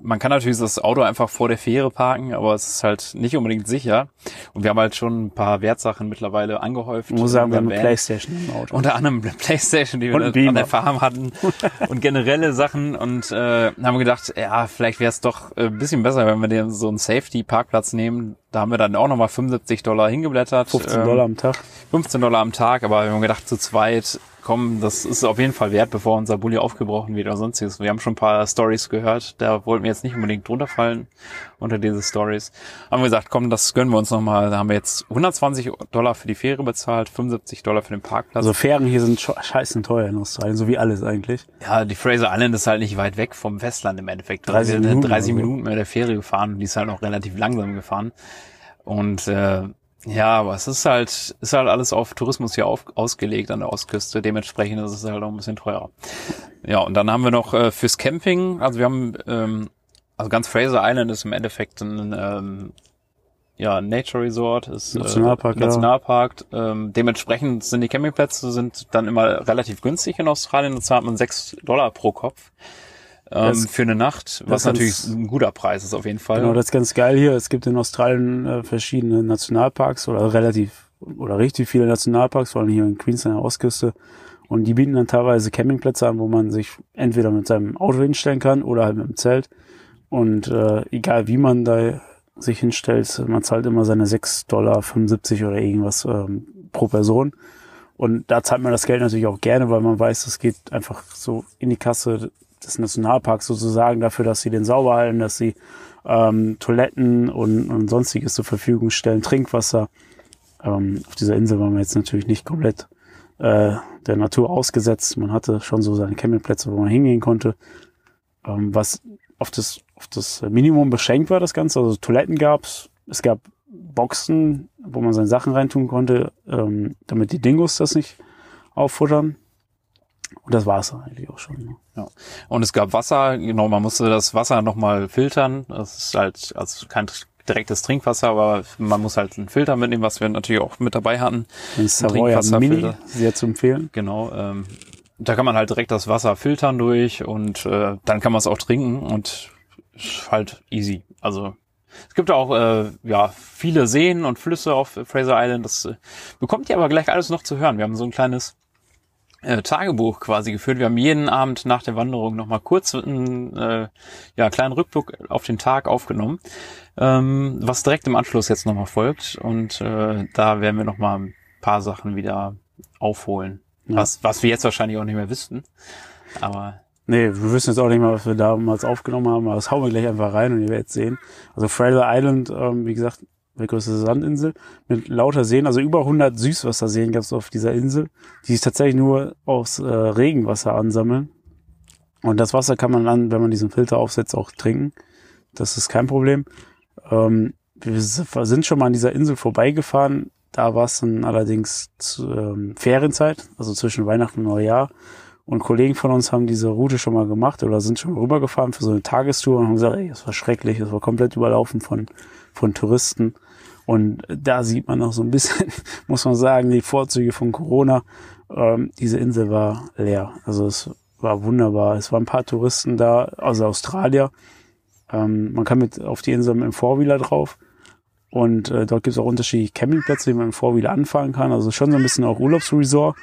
man kann natürlich das Auto einfach vor der Fähre parken, aber es ist halt nicht unbedingt sicher. Und wir haben halt schon ein paar Wertsachen mittlerweile angehäuft. Ich muss sagen, wir haben eine. Playstation im Auto. Unter anderem eine Playstation, die Und wir an der. Farm hatten und generelle Sachen und äh, haben gedacht, ja, vielleicht wäre es doch äh, ein bisschen besser, wenn wir den, so einen Safety-Parkplatz nehmen. Da haben wir dann auch nochmal 75 Dollar hingeblättert. 15 Ähm, Dollar am Tag. 15 Dollar am Tag, aber wir haben gedacht, zu zweit, komm, das ist auf jeden Fall wert, bevor unser Bulli aufgebrochen wird oder sonstiges. Wir haben schon ein paar Stories gehört, da wollten wir jetzt nicht unbedingt drunter fallen unter diese Stories. Haben wir gesagt, komm, das gönnen wir uns nochmal. Da haben wir jetzt 120 Dollar für die Fähre bezahlt, 75 Dollar für den Parkplatz. Also Fähren hier sind scheißen teuer in Australien, so wie alles eigentlich. ja, die Fraser Island ist halt nicht weit weg vom Festland im Endeffekt. 30 wir sind Minuten 30 oder so. Minuten mit der Fähre gefahren und die ist halt noch relativ langsam gefahren. Und äh, ja, aber es ist halt, ist halt alles auf Tourismus hier auf, ausgelegt an der Ostküste. Dementsprechend ist es halt auch ein bisschen teurer. Ja, und dann haben wir noch äh, fürs Camping, also wir haben ähm, also ganz Fraser Island ist im Endeffekt ein ähm, ja, Nature Resort ist Nationalpark, äh, Nationalpark. Ja. Ähm, dementsprechend sind die Campingplätze sind dann immer relativ günstig in Australien. Und zwar hat man sechs Dollar pro Kopf ähm, für eine Nacht, was natürlich ein guter Preis ist auf jeden Fall. Genau, das ist ganz geil hier. Es gibt in Australien äh, verschiedene Nationalparks oder relativ oder richtig viele Nationalparks, vor allem hier in Queensland an der Ostküste. Und die bieten dann teilweise Campingplätze an, wo man sich entweder mit seinem Auto hinstellen kann oder halt mit dem Zelt. Und äh, egal wie man da sich hinstellt, man zahlt immer seine 6,75 Dollar oder irgendwas ähm, pro Person. Und da zahlt man das Geld natürlich auch gerne, weil man weiß, es geht einfach so in die Kasse des Nationalparks sozusagen dafür, dass sie den sauber halten, dass sie ähm, Toiletten und, und sonstiges zur Verfügung stellen, Trinkwasser. Ähm, auf dieser Insel waren wir jetzt natürlich nicht komplett äh, der Natur ausgesetzt. Man hatte schon so seine Campingplätze, wo man hingehen konnte. Ähm, was auf das, auf das Minimum beschränkt war, das Ganze. Also Toiletten gab's, es gab Boxen, wo man seine Sachen reintun konnte, ähm, damit die Dingos das nicht auffuttern. Und das war es eigentlich auch schon. Ne? Ja. Und es gab Wasser, genau, man musste das Wasser nochmal filtern. Das ist halt also kein direktes Trinkwasser, aber man muss halt einen Filter mitnehmen, was wir natürlich auch mit dabei hatten. Ein Savoy Mini, sehr zu empfehlen. Genau. Ähm, da kann man halt direkt das Wasser filtern durch und äh, dann kann man es auch trinken und halt easy. Also es gibt auch äh, ja viele Seen und Flüsse auf Fraser Island. Das äh, bekommt ihr aber gleich alles noch zu hören. Wir haben so ein kleines äh, Tagebuch quasi geführt. Wir haben jeden Abend nach der Wanderung nochmal kurz einen äh, ja, kleinen Rückblick auf den Tag aufgenommen, ähm, was direkt im Anschluss jetzt nochmal folgt. Und äh, da werden wir nochmal ein paar Sachen wieder aufholen. Ja. Was, was wir jetzt wahrscheinlich auch nicht mehr wüssten. Aber. Nee, wir wissen jetzt auch nicht mal, was wir damals aufgenommen haben, aber das hauen wir gleich einfach rein und ihr werdet sehen. Also Fraser Island, ähm, wie gesagt, die größte Sandinsel mit lauter Seen, also über 100 Süßwasserseen gab es auf dieser Insel, die sich tatsächlich nur aus äh, Regenwasser ansammeln. Und das Wasser kann man dann, wenn man diesen Filter aufsetzt, auch trinken. Das ist kein Problem. Ähm, wir sind schon mal an dieser Insel vorbeigefahren. Da war es dann allerdings zu, ähm, Ferienzeit, also zwischen Weihnachten und Neujahr. Und Kollegen von uns haben diese Route schon mal gemacht oder sind schon mal rübergefahren für so eine Tagestour und haben gesagt, ey, das war schrecklich, das war komplett überlaufen von, von Touristen. Und da sieht man auch so ein bisschen, muss man sagen, die Vorzüge von Corona. Ähm, diese Insel war leer. Also es war wunderbar. Es waren ein paar Touristen da, also Australier. Ähm, man kann mit auf die Insel mit dem Vorwheeler drauf. Und äh, dort gibt es auch unterschiedliche Campingplätze, die man im Vorwheeler anfahren kann. Also schon so ein bisschen auch Urlaubsresort.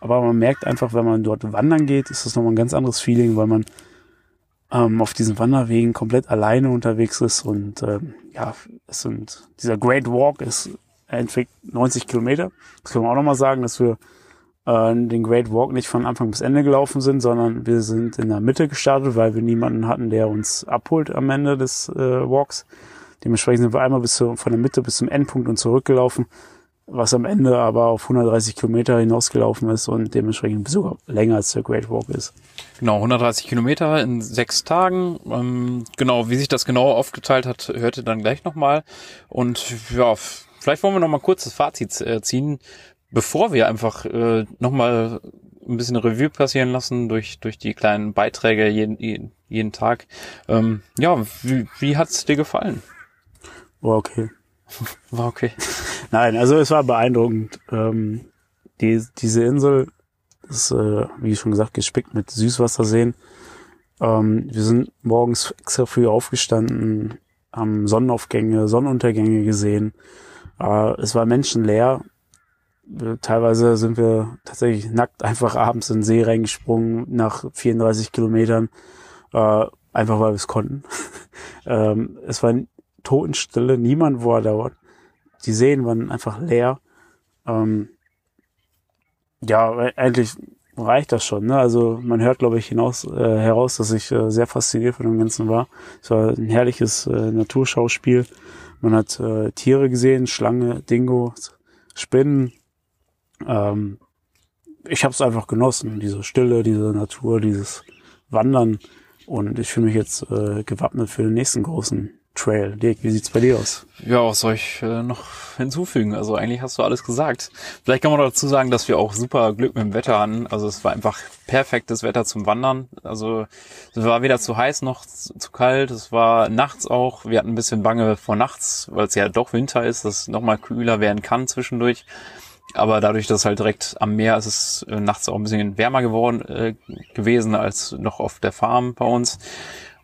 Aber man merkt einfach, wenn man dort wandern geht, ist das nochmal ein ganz anderes Feeling, weil man ähm, auf diesen Wanderwegen komplett alleine unterwegs ist. Und ähm, ja, es sind, dieser Great Walk ist entweder 90 Kilometer. Das können wir auch nochmal sagen, dass wir äh, den Great Walk nicht von Anfang bis Ende gelaufen sind, sondern wir sind in der Mitte gestartet, weil wir niemanden hatten, der uns abholt am Ende des äh, Walks. Dementsprechend sind wir einmal bis zu, von der Mitte bis zum Endpunkt und zurückgelaufen, was am Ende aber auf 130 Kilometer hinausgelaufen ist und dementsprechend sogar länger als der Great Walk ist. Genau, 130 Kilometer in sechs Tagen. Ähm, genau, wie sich das genau aufgeteilt hat, hört ihr dann gleich nochmal. Und ja, vielleicht wollen wir nochmal kurz das Fazit äh, ziehen, bevor wir einfach äh, nochmal ein bisschen Revue passieren lassen durch, durch die kleinen Beiträge jeden, jeden Tag. Ähm, ja, wie, wie hat's dir gefallen? War okay. War okay. Nein, also es war beeindruckend. Ähm, die, diese Insel ist, äh, wie schon gesagt, gespickt mit Süßwasserseen. Ähm, wir sind morgens extra früh aufgestanden, haben Sonnenaufgänge, Sonnenuntergänge gesehen. Äh, es war menschenleer. Teilweise sind wir tatsächlich nackt einfach abends in den See reingesprungen nach 34 Kilometern, äh, einfach weil wir es konnten. ähm, es war Totenstille, niemand war da. Die Seen waren einfach leer. Ähm, ja, eigentlich reicht das schon. Ne? Also man hört, glaube ich, hinaus, äh, heraus, dass ich äh, sehr fasziniert von dem Ganzen war. Es war ein herrliches äh, Naturschauspiel. Man hat äh, Tiere gesehen, Schlange, Dingo, Spinnen. Ähm, ich habe es einfach genossen, diese Stille, diese Natur, dieses Wandern. Und ich fühle mich jetzt äh, gewappnet für den nächsten großen Trail. Dirk, wie sieht's bei dir aus? Ja, was soll ich äh, noch hinzufügen? Also eigentlich hast du alles gesagt. Vielleicht kann man dazu sagen, dass wir auch super Glück mit dem Wetter hatten. Also es war einfach perfektes Wetter zum Wandern. Also es war weder zu heiß noch zu, zu kalt. Es war nachts auch. Wir hatten ein bisschen Bange vor nachts, weil es ja doch Winter ist, dass es nochmal kühler werden kann zwischendurch. Aber dadurch, dass halt direkt am Meer ist es äh, nachts auch ein bisschen wärmer geworden äh, gewesen als noch auf der Farm bei uns.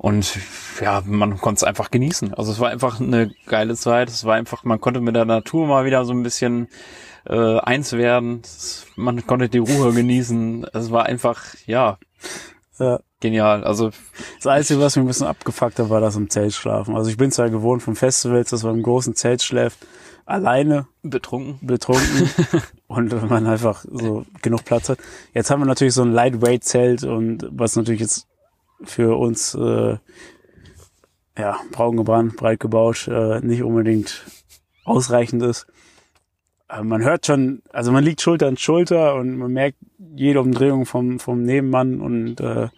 Und ja, man konnte es einfach genießen. Also es war einfach eine geile Zeit. Es war einfach, man konnte mit der Natur mal wieder so ein bisschen äh, eins werden. Es, man konnte die Ruhe genießen. Es war einfach, ja, Ja. genial. Also Das Einzige, was mich ein bisschen abgefuckt hat, war das im Zelt schlafen. Also ich bin zwar gewohnt von Festivals, dass man im großen Zelt schläft, alleine, betrunken. betrunken und man einfach so genug Platz hat. Jetzt haben wir natürlich so ein Lightweight-Zelt und was natürlich jetzt für uns äh, ja, braun gebrannt, breit gebaut, äh, nicht unbedingt ausreichend ist. Aber man hört schon, also man liegt Schulter an Schulter und man merkt jede Umdrehung vom, vom Nebenmann und äh,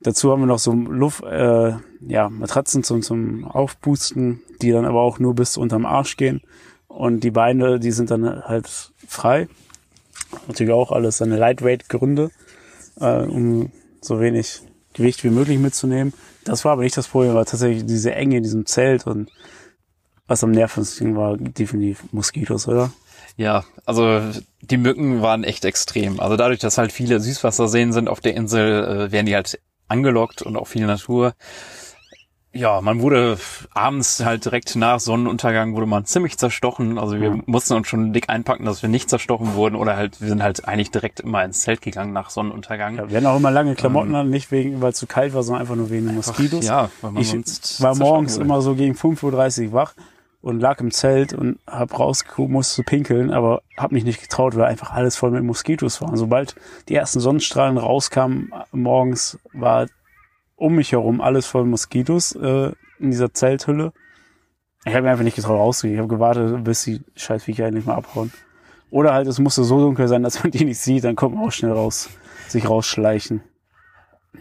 dazu haben wir noch so Luft, äh, ja, Matratzen zum, zum Aufpusten, die dann aber auch nur bis unterm Arsch gehen. Und die Beine, die sind dann halt frei. Natürlich auch alles seine Lightweight-Gründe, äh, um so wenig Gewicht wie möglich mitzunehmen. Das war aber nicht das Problem, war tatsächlich diese Enge in diesem Zelt und was am nervigsten war, definitiv Moskitos, oder? Ja, also die Mücken waren echt extrem. Also dadurch, dass halt viele Süßwasserseen sind auf der Insel, äh, werden die halt angelockt und auch viel Natur. Ja, man wurde abends halt direkt nach Sonnenuntergang wurde man ziemlich zerstochen. Also wir Ja. mussten uns schon dick einpacken, dass wir nicht zerstochen wurden oder halt, wir sind halt eigentlich direkt immer ins Zelt gegangen nach Sonnenuntergang. Ja, wir hatten auch immer lange Klamotten an, nicht wegen, weil es zu kalt war, sondern einfach nur wegen den Moskitos. Ja, weil man ich sonst war morgens wurde. immer so gegen 5.30 Uhr wach und lag im Zelt und hab rausgeguckt, musste pinkeln, aber hab mich nicht getraut, weil einfach alles voll mit Moskitos war. Und sobald die ersten Sonnenstrahlen rauskamen morgens, war um mich herum alles voll Moskitos äh, in dieser Zelthülle. Ich habe mir einfach nicht getraut rauszugehen. Ich habe gewartet, bis die Scheißviecher endlich mal abhauen. Oder halt, es musste so dunkel sein, dass man die nicht sieht, dann kommt man auch schnell raus, sich rausschleichen.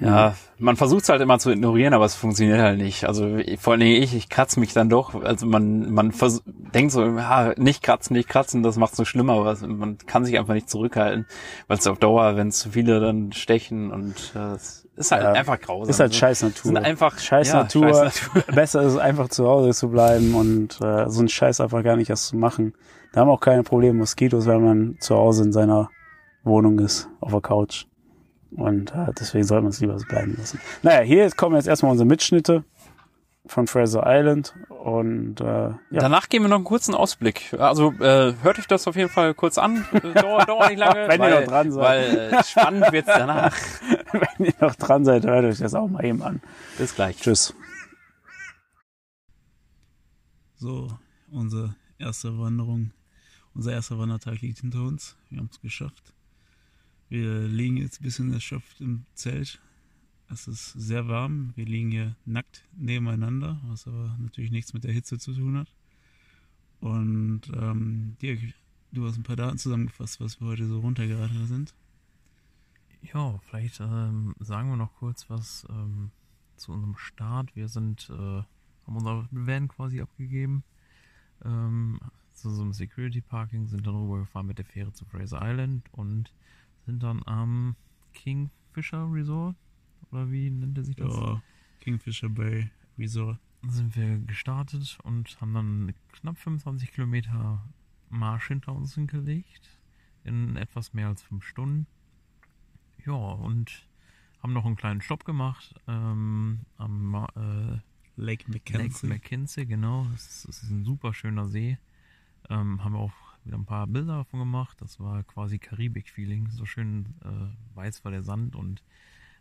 Ja, man versucht es halt immer zu ignorieren, aber es funktioniert halt nicht. Also vor allen Dingen ich, ich kratze mich dann doch. Also man, man vers denkt so, ja, nicht kratzen, nicht kratzen, das macht es so schlimmer, aber man kann sich einfach nicht zurückhalten, weil es auf Dauer, wenn zu viele dann stechen und äh, ist halt Ja, einfach grausam. Ist halt scheiß Natur. Sind einfach scheiß, ja, Natur. scheiß Natur. Besser ist es einfach zu Hause zu bleiben und äh, so einen Scheiß einfach gar nicht erst zu machen. Da haben auch keine Probleme Moskitos, wenn man zu Hause in seiner Wohnung ist, auf der Couch. Und äh, deswegen sollte man es lieber so bleiben lassen. Naja, hier kommen jetzt erstmal unsere Mitschnitte von Fraser Island und äh, ja, Danach geben wir noch einen kurzen Ausblick. Also äh, hört euch das auf jeden Fall kurz an. Äh, Dauert, dauert nicht lange, Wenn ihr weil, noch dran seid. weil äh, spannend wird's danach. wenn ihr noch dran seid, hört euch das auch mal eben an. Bis gleich. Tschüss. So, unsere erste Wanderung, unser erster Wandertag liegt hinter uns. Wir haben es geschafft. Wir liegen jetzt ein bisschen erschöpft im Zelt. Es ist sehr warm. Wir liegen hier nackt nebeneinander, was aber natürlich nichts mit der Hitze zu tun hat. Und ähm, Dirk, du hast ein paar Daten zusammengefasst, was wir heute so runtergeraten sind. Ja, vielleicht ähm, sagen wir noch kurz was ähm, zu unserem Start. Wir sind, äh, haben unser Van quasi abgegeben. Ähm, zu so einem Security Parking, sind dann rübergefahren mit der Fähre zu Fraser Island und sind dann am Kingfisher Resort, oder wie nennt er sich das? Ja, Kingfisher Bay Resort. sind wir gestartet und haben dann knapp 25 Kilometer Marsch hinter uns hingelegt. In etwas mehr als fünf Stunden. Ja, und haben noch einen kleinen Stopp gemacht ähm, am äh, Lake Lake Mackenzie. McKinsey, genau. Das ist, ist ein super schöner See. Ähm, haben wir auch wieder ein paar Bilder davon gemacht. Das war quasi Karibik-Feeling. So schön äh, weiß war der Sand und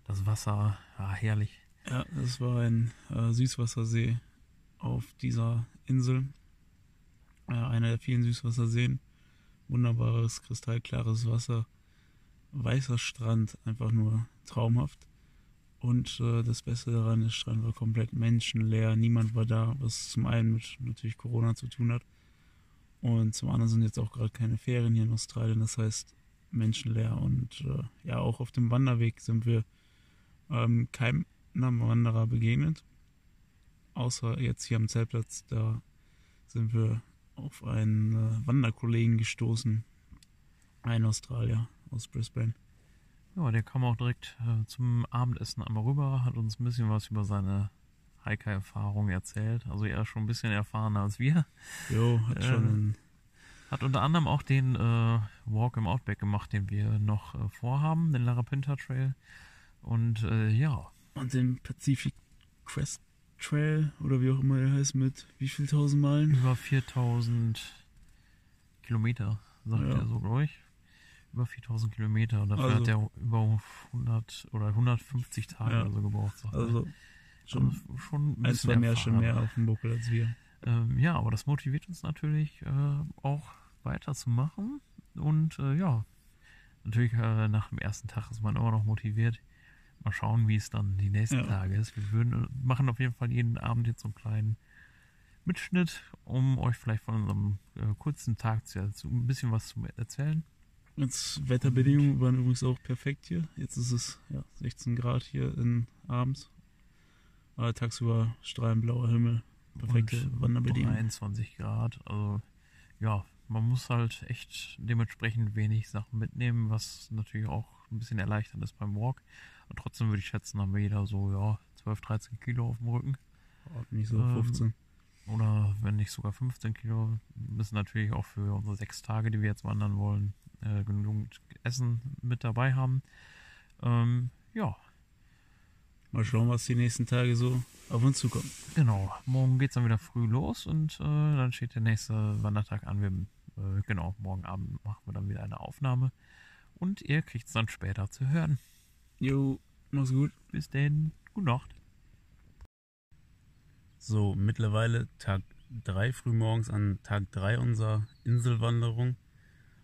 das Wasser, ja, herrlich. Ja, das war ein äh, Süßwassersee auf dieser Insel. Äh, einer der vielen Süßwasserseen. Wunderbares, kristallklares Wasser. Weißer Strand, einfach nur traumhaft. Und äh, das Beste daran, der Strand war komplett menschenleer. Niemand war da, was zum einen mit natürlich Corona zu tun hat. Und zum anderen sind jetzt auch gerade keine Ferien hier in Australien. Das heißt, menschenleer. Und äh, ja, auch auf dem Wanderweg sind wir ähm, keinem einem Wanderer begegnet. außer jetzt hier am Zeltplatz, da sind wir auf einen äh, Wanderkollegen gestoßen. Ein Australier aus Brisbane. Ja, der kam auch direkt äh, zum Abendessen einmal rüber, hat uns ein bisschen was über seine Hiker-Erfahrung erzählt. Also er ist schon ein bisschen erfahrener als wir. Jo, hat Äh, schon einen Hat unter anderem auch den äh, Walk im Outback gemacht, den wir noch äh, vorhaben, den Larapinta Trail. Und äh, ja, Und den Pacific Crest Trail oder wie auch immer er heißt mit wie viel tausend Meilen? über 4000 Kilometer, sagt Ja. er so, glaube ich. Über 4000 Kilometer. Und dafür Also- hat er über 100 oder 150 Tage Ja. oder so gebraucht. Sagt er. Also schon Also schon ein ein, bisschen zwei mehr schon mehr auf dem Buckel als wir. Ähm, ja, aber das motiviert uns natürlich äh, auch weiterzumachen. Und äh, ja, natürlich äh, nach dem ersten Tag ist man immer noch motiviert. Mal schauen, wie es dann die nächsten Ja. Tage ist. Wir würden, äh, machen auf jeden Fall jeden Abend jetzt so einen kleinen Mitschnitt, um euch vielleicht von unserem äh, kurzen Tag zu, zu, ein bisschen was zu erzählen. Jetzt Wetterbedingungen waren übrigens auch perfekt hier. Jetzt ist es ja, 16 Grad hier in abends. Aber tagsüber strahlend blauer Himmel. Perfekte Wanderbedingungen. 23 Grad. Also ja, man muss halt echt dementsprechend wenig Sachen mitnehmen, was natürlich auch ein bisschen erleichternd ist beim Walk. Und trotzdem würde ich schätzen, haben wir jeder so ja 12, 13 Kilo auf dem Rücken. Oh, nicht so Ähm, 15. Oder wenn nicht sogar 15 Kilo. Wir müssen natürlich auch für unsere sechs Tage, die wir jetzt wandern wollen, äh, genügend Essen mit dabei haben. Ähm, ja, Mal schauen, was die nächsten Tage so auf uns zukommt. Genau, morgen geht's dann wieder früh los und äh, dann steht der nächste Wandertag an. Wir, äh, genau, morgen Abend machen wir dann wieder eine Aufnahme und ihr kriegt's dann später zu hören. Jo, mach's gut. Bis denn, gute Nacht. So, mittlerweile Tag 3 frühmorgens an Tag 3 unserer Inselwanderung.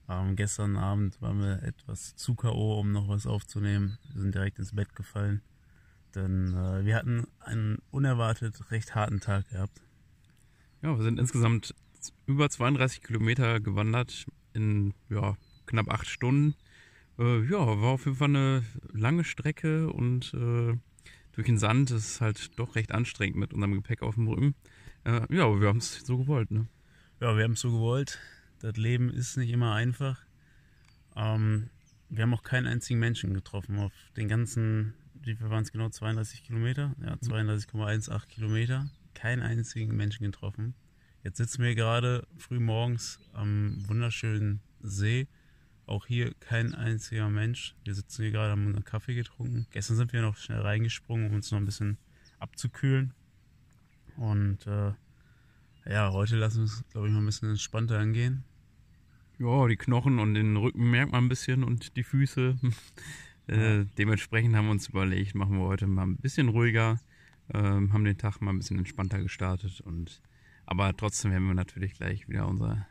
Ähm, gestern Abend waren wir etwas zu K.O., um noch was aufzunehmen. Wir sind direkt ins Bett gefallen. Denn äh, wir hatten einen unerwartet recht harten Tag gehabt. Ja, wir sind insgesamt über 32 Kilometer gewandert in ja, knapp acht Stunden. Äh, ja, war auf jeden Fall eine lange Strecke und äh, durch den Sand ist es halt doch recht anstrengend mit unserem Gepäck auf dem Rücken. Äh, ja, aber wir haben es so gewollt, ne? Ja, wir haben es so gewollt. Das Leben ist nicht immer einfach. Ähm, wir haben auch keinen einzigen Menschen getroffen auf den ganzen, wie viel waren es genau, 32 Kilometer? Ja, 32,18 Kilometer. Keinen einzigen Menschen getroffen. Jetzt sitzen wir gerade früh morgens am wunderschönen See. Auch hier kein einziger Mensch. Wir sitzen hier gerade, haben unseren Kaffee getrunken. Gestern sind wir noch schnell reingesprungen, um uns noch ein bisschen abzukühlen. Und äh, ja, heute lassen wir es, glaube ich, mal ein bisschen entspannter angehen. Ja, die Knochen und den Rücken merkt man ein bisschen und die Füße. äh, dementsprechend haben wir uns überlegt, machen wir heute mal ein bisschen ruhiger, ähm, haben den Tag mal ein bisschen entspannter gestartet und aber trotzdem werden wir natürlich gleich wieder unsere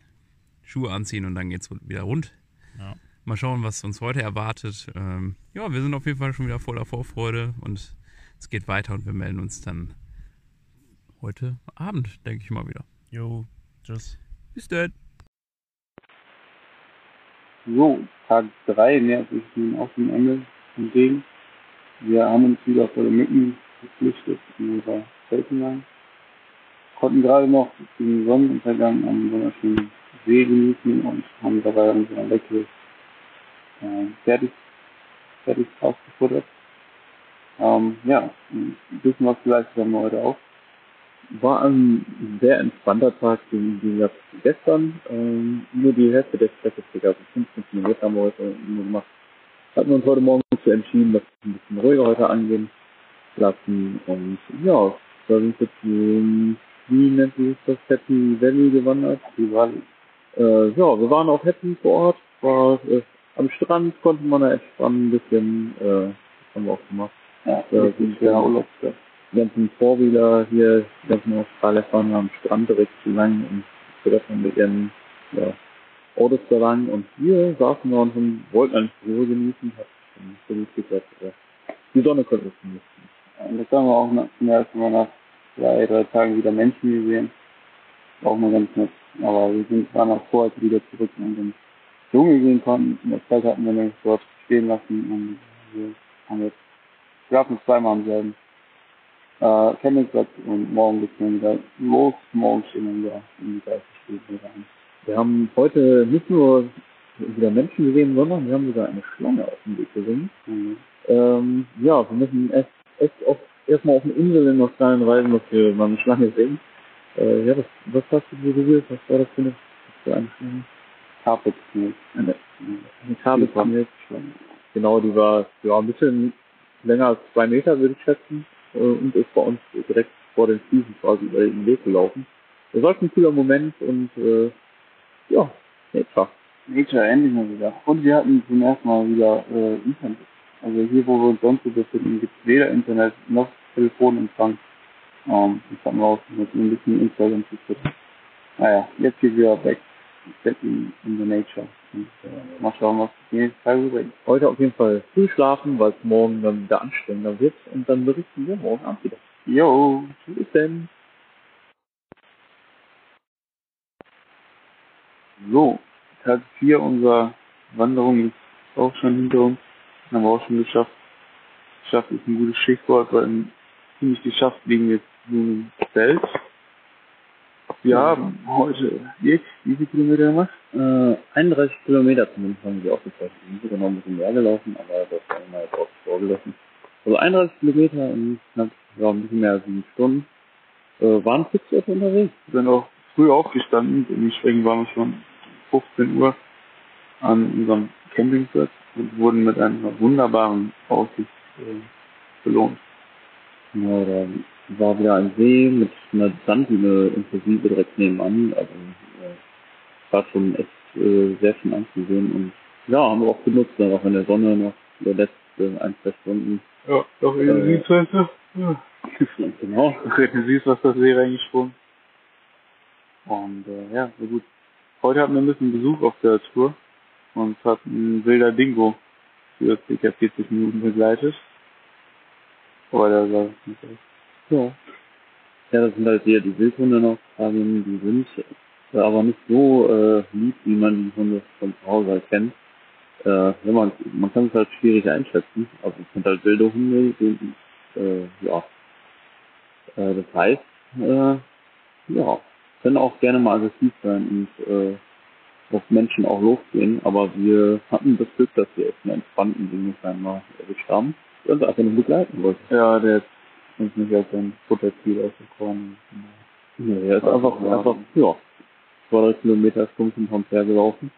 Schuhe anziehen und dann geht's wieder rund. Ja. Mal schauen, was uns heute erwartet. Ähm, ja, wir sind auf jeden Fall schon wieder voller Vorfreude und es geht weiter und wir melden uns dann heute Abend, denke ich mal wieder. Jo, tschüss. Bis dann. So, Tag 3 nähert sich nun auch dem Ende entgegen. Wir haben uns wieder vor den Mücken geflüchtet in unser Zelt hinein. Konnten gerade noch den Sonnenuntergang am wunderschönen See genießen und haben dabei unser leckeres äh, fertig, fertig ausgefuttert. Ähm, ja, ein bisschen was geleistet haben wir heute auch. War ein sehr entspannter Tag im Gegensatz zu gestern. Ähm, nur die Hälfte der Strecke, also 15 Kilometer haben wir heute nur gemacht. Hatten wir uns heute Morgen dazu entschieden, dass wir ein bisschen ruhiger heute angehen lassen. Und ja, da sind wir zu, wie nennt sich das, Happy Valley gewandert. Die war, äh, ja, wir waren auch happy vor Ort. War, äh, am Strand konnte man da entspannen ein bisschen. Äh, das haben wir auch gemacht. Ja, das ist ja Urlaubsstadt die ganzen Vorwheeler hier, die ganzen Australier fahren am Strand direkt zu lang und man mit ihren ja, Autos da lang und wir saßen da und haben- wollten eigentlich die Ruhe genießen, hat schon so gut geklappt. Ja. Die Sonne konnte uns genießen. Und das haben wir auch nach, zum ersten Mal nach zwei, drei Tagen wieder Menschen gesehen. Auch mal ganz nett. Aber wir sind, waren auch froh, als wir wieder zurück in den Dschungel gehen konnten. Und das Zelt hatten wir nämlich dort stehen lassen und wir haben jetzt schlafen zweimal am selben. äh, Campingplatz und morgen geht's dann wieder los. Morgen stehen wir wieder in die 30 Kilometer an. Wir haben heute nicht nur wieder Menschen gesehen, sondern wir haben sogar eine Schlange auf dem Weg gesehen. Mhm. Ähm, ja, wir müssen erst, erst auf, erstmal auf eine Insel in Australien reisen, dass wir mal eine Schlange sehen. Äh, ja, was, was hast du dir gesehen? Was war das für eine, für eine? Carpet Snake. Eine, eine Kabelschlange. Genau, die war ja ein bisschen länger als zwei Meter, würde ich schätzen. äh, Und ist bei uns direkt vor den Füßen quasi über den Weg gelaufen. Das war ein cooler Moment und äh, ja, Nature. Nature endlich mal wieder. Und wir hatten zum ersten Mal wieder äh, Internet. Also hier, wo wir uns sonst so befinden, gibt es weder Internet noch Telefonempfang. Ähm, hatten wir auch mit ein bisschen Instagram zu tun. Naja, jetzt geht wieder back, back in, in the nature. Und, äh, mal schauen, was die nächste Tage bringt. Heute auf jeden Fall früh schlafen, weil es morgen dann wieder anstrengender wird und dann berichten wir morgen Abend wieder. Jo, Bis denn. So, Tag 4 unserer Wanderung ist auch schon hinter uns. Haben wir auch schon geschafft. Geschafft ist ein gutes Stichwort, weil ziemlich geschafft liegen wir jetzt Feld. Wir haben heute jetzt wie viele Kilometer gemacht? Äh, 31 Kilometer zumindest haben wir aufgezeichnet. Wir sind sogar noch ein bisschen mehr gelaufen, aber das haben wir jetzt auch vorgelassen. Also 31 Kilometer in knapp, ja, ein bisschen mehr als sieben Stunden. Äh, waren fix unterwegs. Wir sind auch früh aufgestanden. Dementsprechend waren wir schon 15 Uhr an unserem Campingplatz und wurden mit einer wunderbaren Aussicht äh, belohnt. Ja, da war wieder ein See mit einer Sanddüne inklusive direkt nebenan. Also äh, war schon echt äh, sehr schön anzusehen und ja, haben wir auch genutzt, dann auch in der Sonne noch der letzte ein, zwei Stunden. Ja, doch, Äh, siehst, weißt du? Ja. genau. Du siehst, was das See reingesprungen. Und äh, ja, so gut. Heute hatten wir ein bisschen Besuch auf der Tour. Uns hat ein wilder Dingo für ca. 40 Minuten begleitet. Aber der sah nicht aus. Ja. Ja, das sind halt hier die Wildhunde in Australien, die sind äh, aber nicht so äh, lieb, wie man die Hunde von zu Hause halt kennt. Äh, ja, man, man kann es halt schwierig einschätzen. Also es sind halt wilde Hunde, die, äh, ja. Äh, das heißt, äh, ja, können auch gerne mal aggressiv sein und äh, auf Menschen auch losgehen, aber wir hatten das Glück, dass wir echt einen entspannten Dinge scheinbar erwischt haben, der uns einfach nur begleiten wollte. Ja, der uns nicht als ein Futterziel auserkoren. Ja, er ist einfach, einfach, ja, zwei, drei Kilometer stumpf hinterm her gelaufen,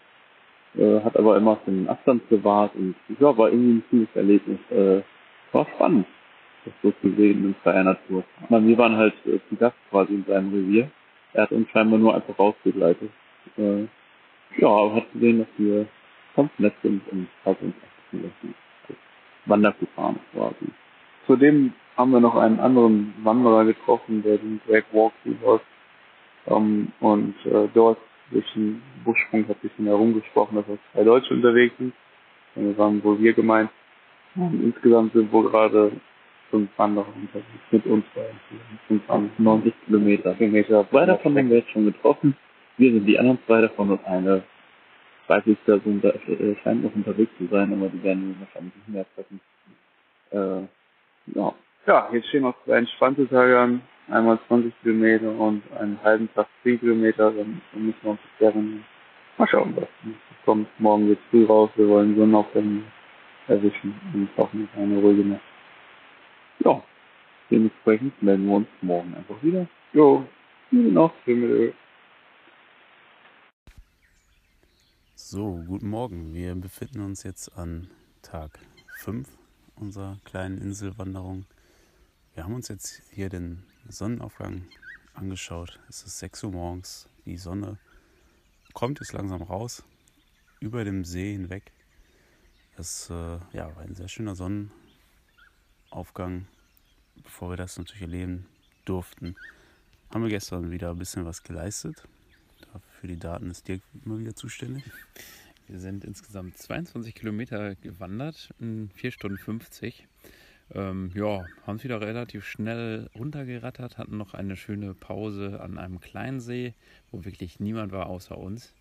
äh, hat aber immer den Abstand gewahrt und ja, war irgendwie ein cooles Erlebnis. Äh, war spannend, das so zu sehen in freier Natur. Aber wir waren halt äh, zu Gast quasi in seinem Revier. Er hat uns scheinbar nur einfach rausbegleitet. Äh, ja, aber hat gesehen, dass wir ganz nett sind und hat uns als Wanderkupan quasi. Zudem haben wir noch einen anderen Wanderer getroffen, der den Drag Walk läuft. Ähm, und äh, dort durch den Buschfunk hat ein bisschen herumgesprochen, dass zwei Deutsche unterwegs sind. Und wir waren wohl wir gemeint. Und insgesamt sind wohl gerade fünf Wanderer unterwegs mit uns beiden. Fünf Wanderer. 90 Kilometer. Kilometer. Zwei davon haben wir jetzt schon getroffen. Wir sind die anderen zwei davon und eine weibliche Person da, äh, scheint noch unterwegs zu sein, aber die werden wir wahrscheinlich nicht mehr treffen. Äh, ja. Ja, jetzt stehen noch zwei entspannte Tage an. Einmal 20 Kilometer und einen halben Tag 10 Kilometer. Dann, dann müssen wir uns das mal schauen, was kommt. Morgen geht's früh raus. Wir wollen Sonnenaufgang erwischen und hoffen auf eine ruhige Nacht. ja. Dementsprechend melden wir uns morgen einfach wieder. Jo, Gute Nacht. Himmel. So, guten Morgen. Wir befinden uns jetzt an Tag 5 unserer kleinen Inselwanderung. Wir haben uns jetzt hier den Sonnenaufgang angeschaut. Es ist 6 Uhr morgens. Die Sonne kommt jetzt langsam raus über dem See hinweg. Es äh, ja, war ein sehr schöner Sonnenaufgang. Bevor wir das natürlich erleben durften, haben wir gestern wieder ein bisschen was geleistet. Für die Daten ist Dirk immer wieder zuständig. Wir sind insgesamt 22 Kilometer gewandert in 4 Stunden 50. Ähm, ja, haben es wieder relativ schnell runtergerattert, hatten noch eine schöne Pause an einem kleinen See, wo wirklich niemand war außer uns.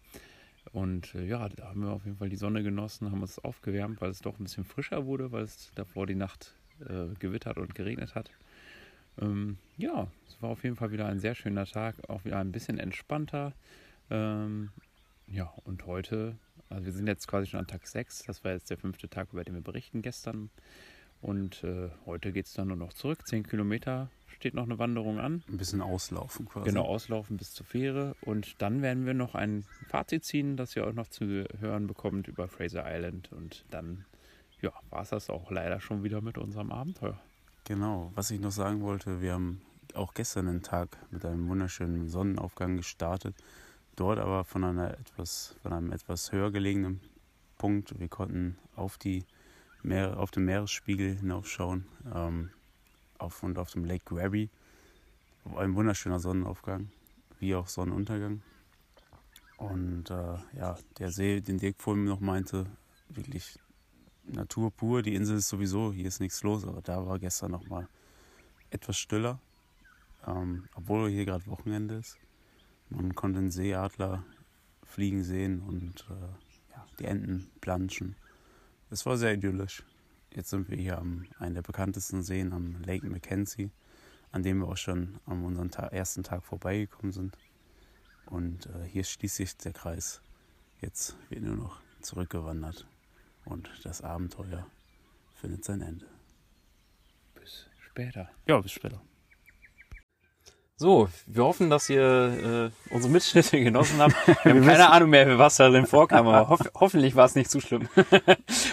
Und äh, ja, da haben wir auf jeden Fall die Sonne genossen, haben uns aufgewärmt, weil es doch ein bisschen frischer wurde, weil es davor die Nacht äh, gewittert und geregnet hat. Ähm, ja, es war auf jeden Fall wieder ein sehr schöner Tag, auch wieder ein bisschen entspannter. Ähm, ja, und heute, also wir sind jetzt quasi schon an Tag 6, das war jetzt der fünfte Tag, über den wir berichten gestern. Und äh, heute geht es dann nur noch zurück. 10 Kilometer steht noch eine Wanderung an. Ein bisschen auslaufen quasi. Genau, auslaufen bis zur Fähre. Und dann werden wir noch ein Fazit ziehen, das ihr auch noch zu hören bekommt über Fraser Island. Und dann, ja, war es das auch leider schon wieder mit unserem Abenteuer. Genau, was ich noch sagen wollte, wir haben auch gestern einen Tag mit einem wunderschönen Sonnenaufgang gestartet. Dort aber von einer etwas, von einem etwas höher gelegenen Punkt. Wir konnten auf die Meer, auf den Meeresspiegel hinaufschauen ähm, auf, und auf dem Lake Grabby. Ein wunderschöner Sonnenaufgang, wie auch Sonnenuntergang. Und äh, ja, der See, den Dirk vorhin noch meinte, wirklich Natur pur. Die Insel ist sowieso, hier ist nichts los, aber da war gestern nochmal etwas stiller, ähm, obwohl hier gerade Wochenende ist. Man konnte den Seeadler fliegen sehen und äh, ja, die Enten planschen. Es war sehr idyllisch. Jetzt sind wir hier am einen der bekanntesten Seen am Lake Mackenzie, an dem wir auch schon an unserem Ta ersten Tag vorbeigekommen sind. Und äh, hier schließt sich der Kreis. Jetzt wird nur noch zurückgewandert und das Abenteuer findet sein Ende. Bis später. Ja, bis später. So, wir hoffen, dass ihr äh, unsere Mitschnitte genossen habt. Wir haben keine Ahnung mehr, was da drin vorkam, aber hoff hoffentlich war es nicht zu schlimm.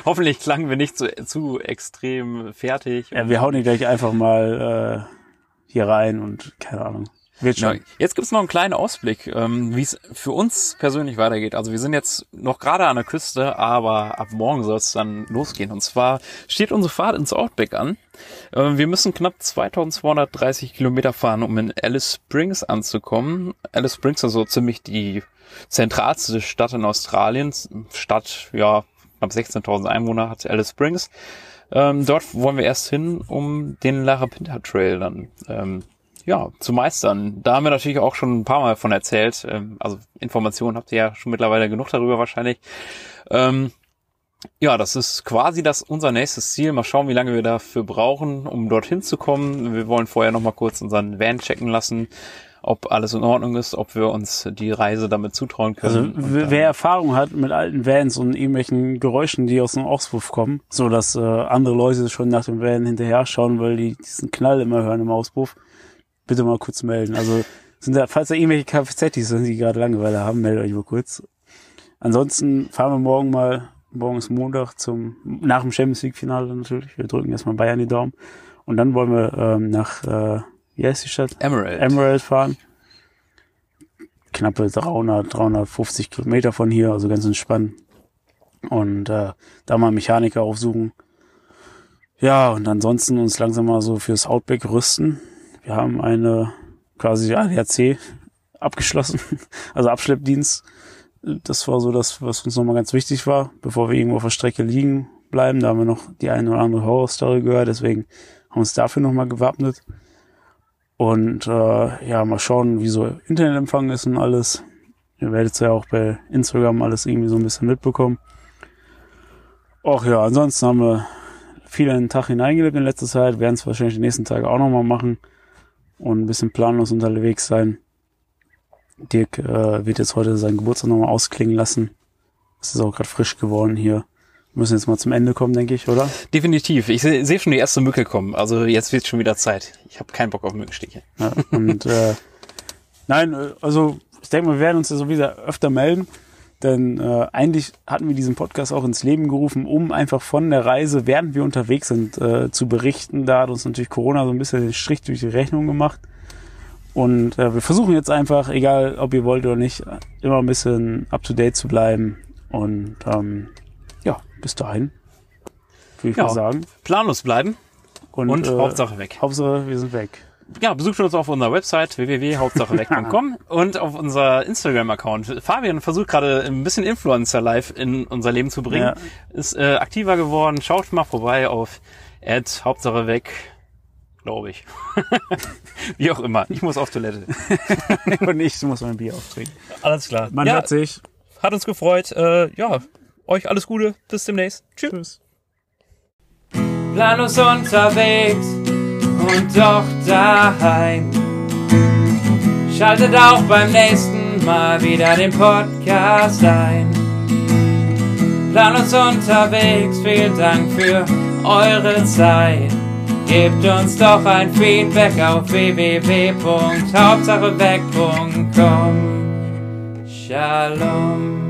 hoffentlich klangen wir nicht zu, zu extrem fertig. Ja, wir hauen die gleich einfach mal äh, hier rein und keine Ahnung. Wird schon. jetzt gibt's noch einen kleinen Ausblick, ähm, wie es für uns persönlich weitergeht. Also wir sind jetzt noch gerade an der Küste, aber ab morgen soll es dann losgehen. Und zwar steht unsere Fahrt ins Outback an. Ähm, wir müssen knapp 2230 Kilometer fahren, um in Alice Springs anzukommen. Alice Springs ist so ziemlich die zentralste Stadt in Australien. Stadt, ja, knapp 16.000 Einwohner hat Alice Springs. Ähm, dort wollen wir erst hin, um den Larapinta Trail dann ähm, ja, zu meistern. Da haben wir natürlich auch schon ein paar Mal von erzählt. Ähm, also Informationen habt ihr ja schon mittlerweile genug darüber wahrscheinlich. Ähm, ja, das ist quasi das unser nächstes Ziel. Mal schauen, wie lange wir dafür brauchen, um dorthin zu kommen. Wir wollen vorher noch mal kurz unseren Van checken lassen, ob alles in Ordnung ist, ob wir uns die Reise damit zutrauen Also können. Dann- wer Erfahrung hat mit alten Vans und irgendwelchen Geräuschen, die aus dem Auspuff kommen, so dass äh, andere Leute schon nach dem Van hinterher schauen, weil die diesen Knall immer hören im Auspuff, bitte mal kurz melden. Also sind da, falls da irgendwelche Kfz sind, die gerade Langeweile haben, meldet euch mal kurz. Ansonsten fahren wir morgen mal, morgen ist Montag zum, nach dem Champions League Finale natürlich. Wir drücken erstmal Bayern die Daumen. Und dann wollen wir ähm, nach, äh, wie heißt die Stadt? Emerald. Emerald fahren. Knappe 300, 350 Kilometer von hier, also ganz entspannt. Und äh, da mal Mechaniker aufsuchen. Ja, und ansonsten uns langsam mal so fürs Outback rüsten. Wir haben eine quasi ADAC abgeschlossen, also Abschleppdienst. Das war so das, was uns nochmal ganz wichtig war, bevor wir irgendwo auf der Strecke liegen bleiben. Da haben wir noch die eine oder andere Horrorstory gehört, deswegen haben wir uns dafür nochmal gewappnet. Und äh, ja, mal schauen, wie so Internetempfang ist und alles. Ihr werdet es ja auch bei Instagram alles irgendwie so ein bisschen mitbekommen. Och ja, ansonsten haben wir viel in den Tag hineingelebt in letzter Zeit, werden es wahrscheinlich die nächsten Tage auch nochmal machen und ein bisschen planlos unterwegs sein. Dirk äh, wird jetzt heute seinen Geburtstag nochmal ausklingen lassen. Es ist auch gerade frisch geworden hier. Wir müssen jetzt mal zum Ende kommen, denke ich, oder? Definitiv. Ich sehe seh schon die erste Mücke kommen. Also jetzt wird schon wieder Zeit. Ich habe keinen Bock auf Mückenstiche. Ja, und äh, nein, äh, also ich denke, wir werden uns ja so wieder öfter melden, denn äh, eigentlich hatten wir diesen Podcast auch ins Leben gerufen, um einfach von der Reise, während wir unterwegs sind, äh, zu berichten. Da hat uns natürlich Corona so ein bisschen den Strich durch die Rechnung gemacht. Und äh, wir versuchen jetzt einfach, egal ob ihr wollt oder nicht, immer ein bisschen up to date zu bleiben. Und ähm, ja, bis dahin würde ich Ja. mal sagen. Planlos bleiben Und, und äh, Hauptsache weg. Hauptsache, wir sind weg. Ja, besucht uns auf unserer Website www.hauptsacheweg.com und auf unser Instagram-Account. Fabian versucht gerade ein bisschen Influencer-Live in unser Leben zu bringen. Ja. Ist äh, aktiver geworden. Schaut mal vorbei auf Hauptsache weg, glaube ich. Wie auch immer. Ich muss auf Toilette. Und ich muss mein Bier auftrinken. Alles klar. Man ja, hört sich. hat uns gefreut. Äh, ja, euch alles Gute. Bis demnächst. Tschüss. Tschüss. planlos unterwegs und doch daheim. Schaltet auch beim nächsten Mal wieder den Podcast ein. Planlos unterwegs, vielen Dank für eure Zeit. Gebt uns doch ein Feedback auf www.hauptsacheweg.com. Shalom.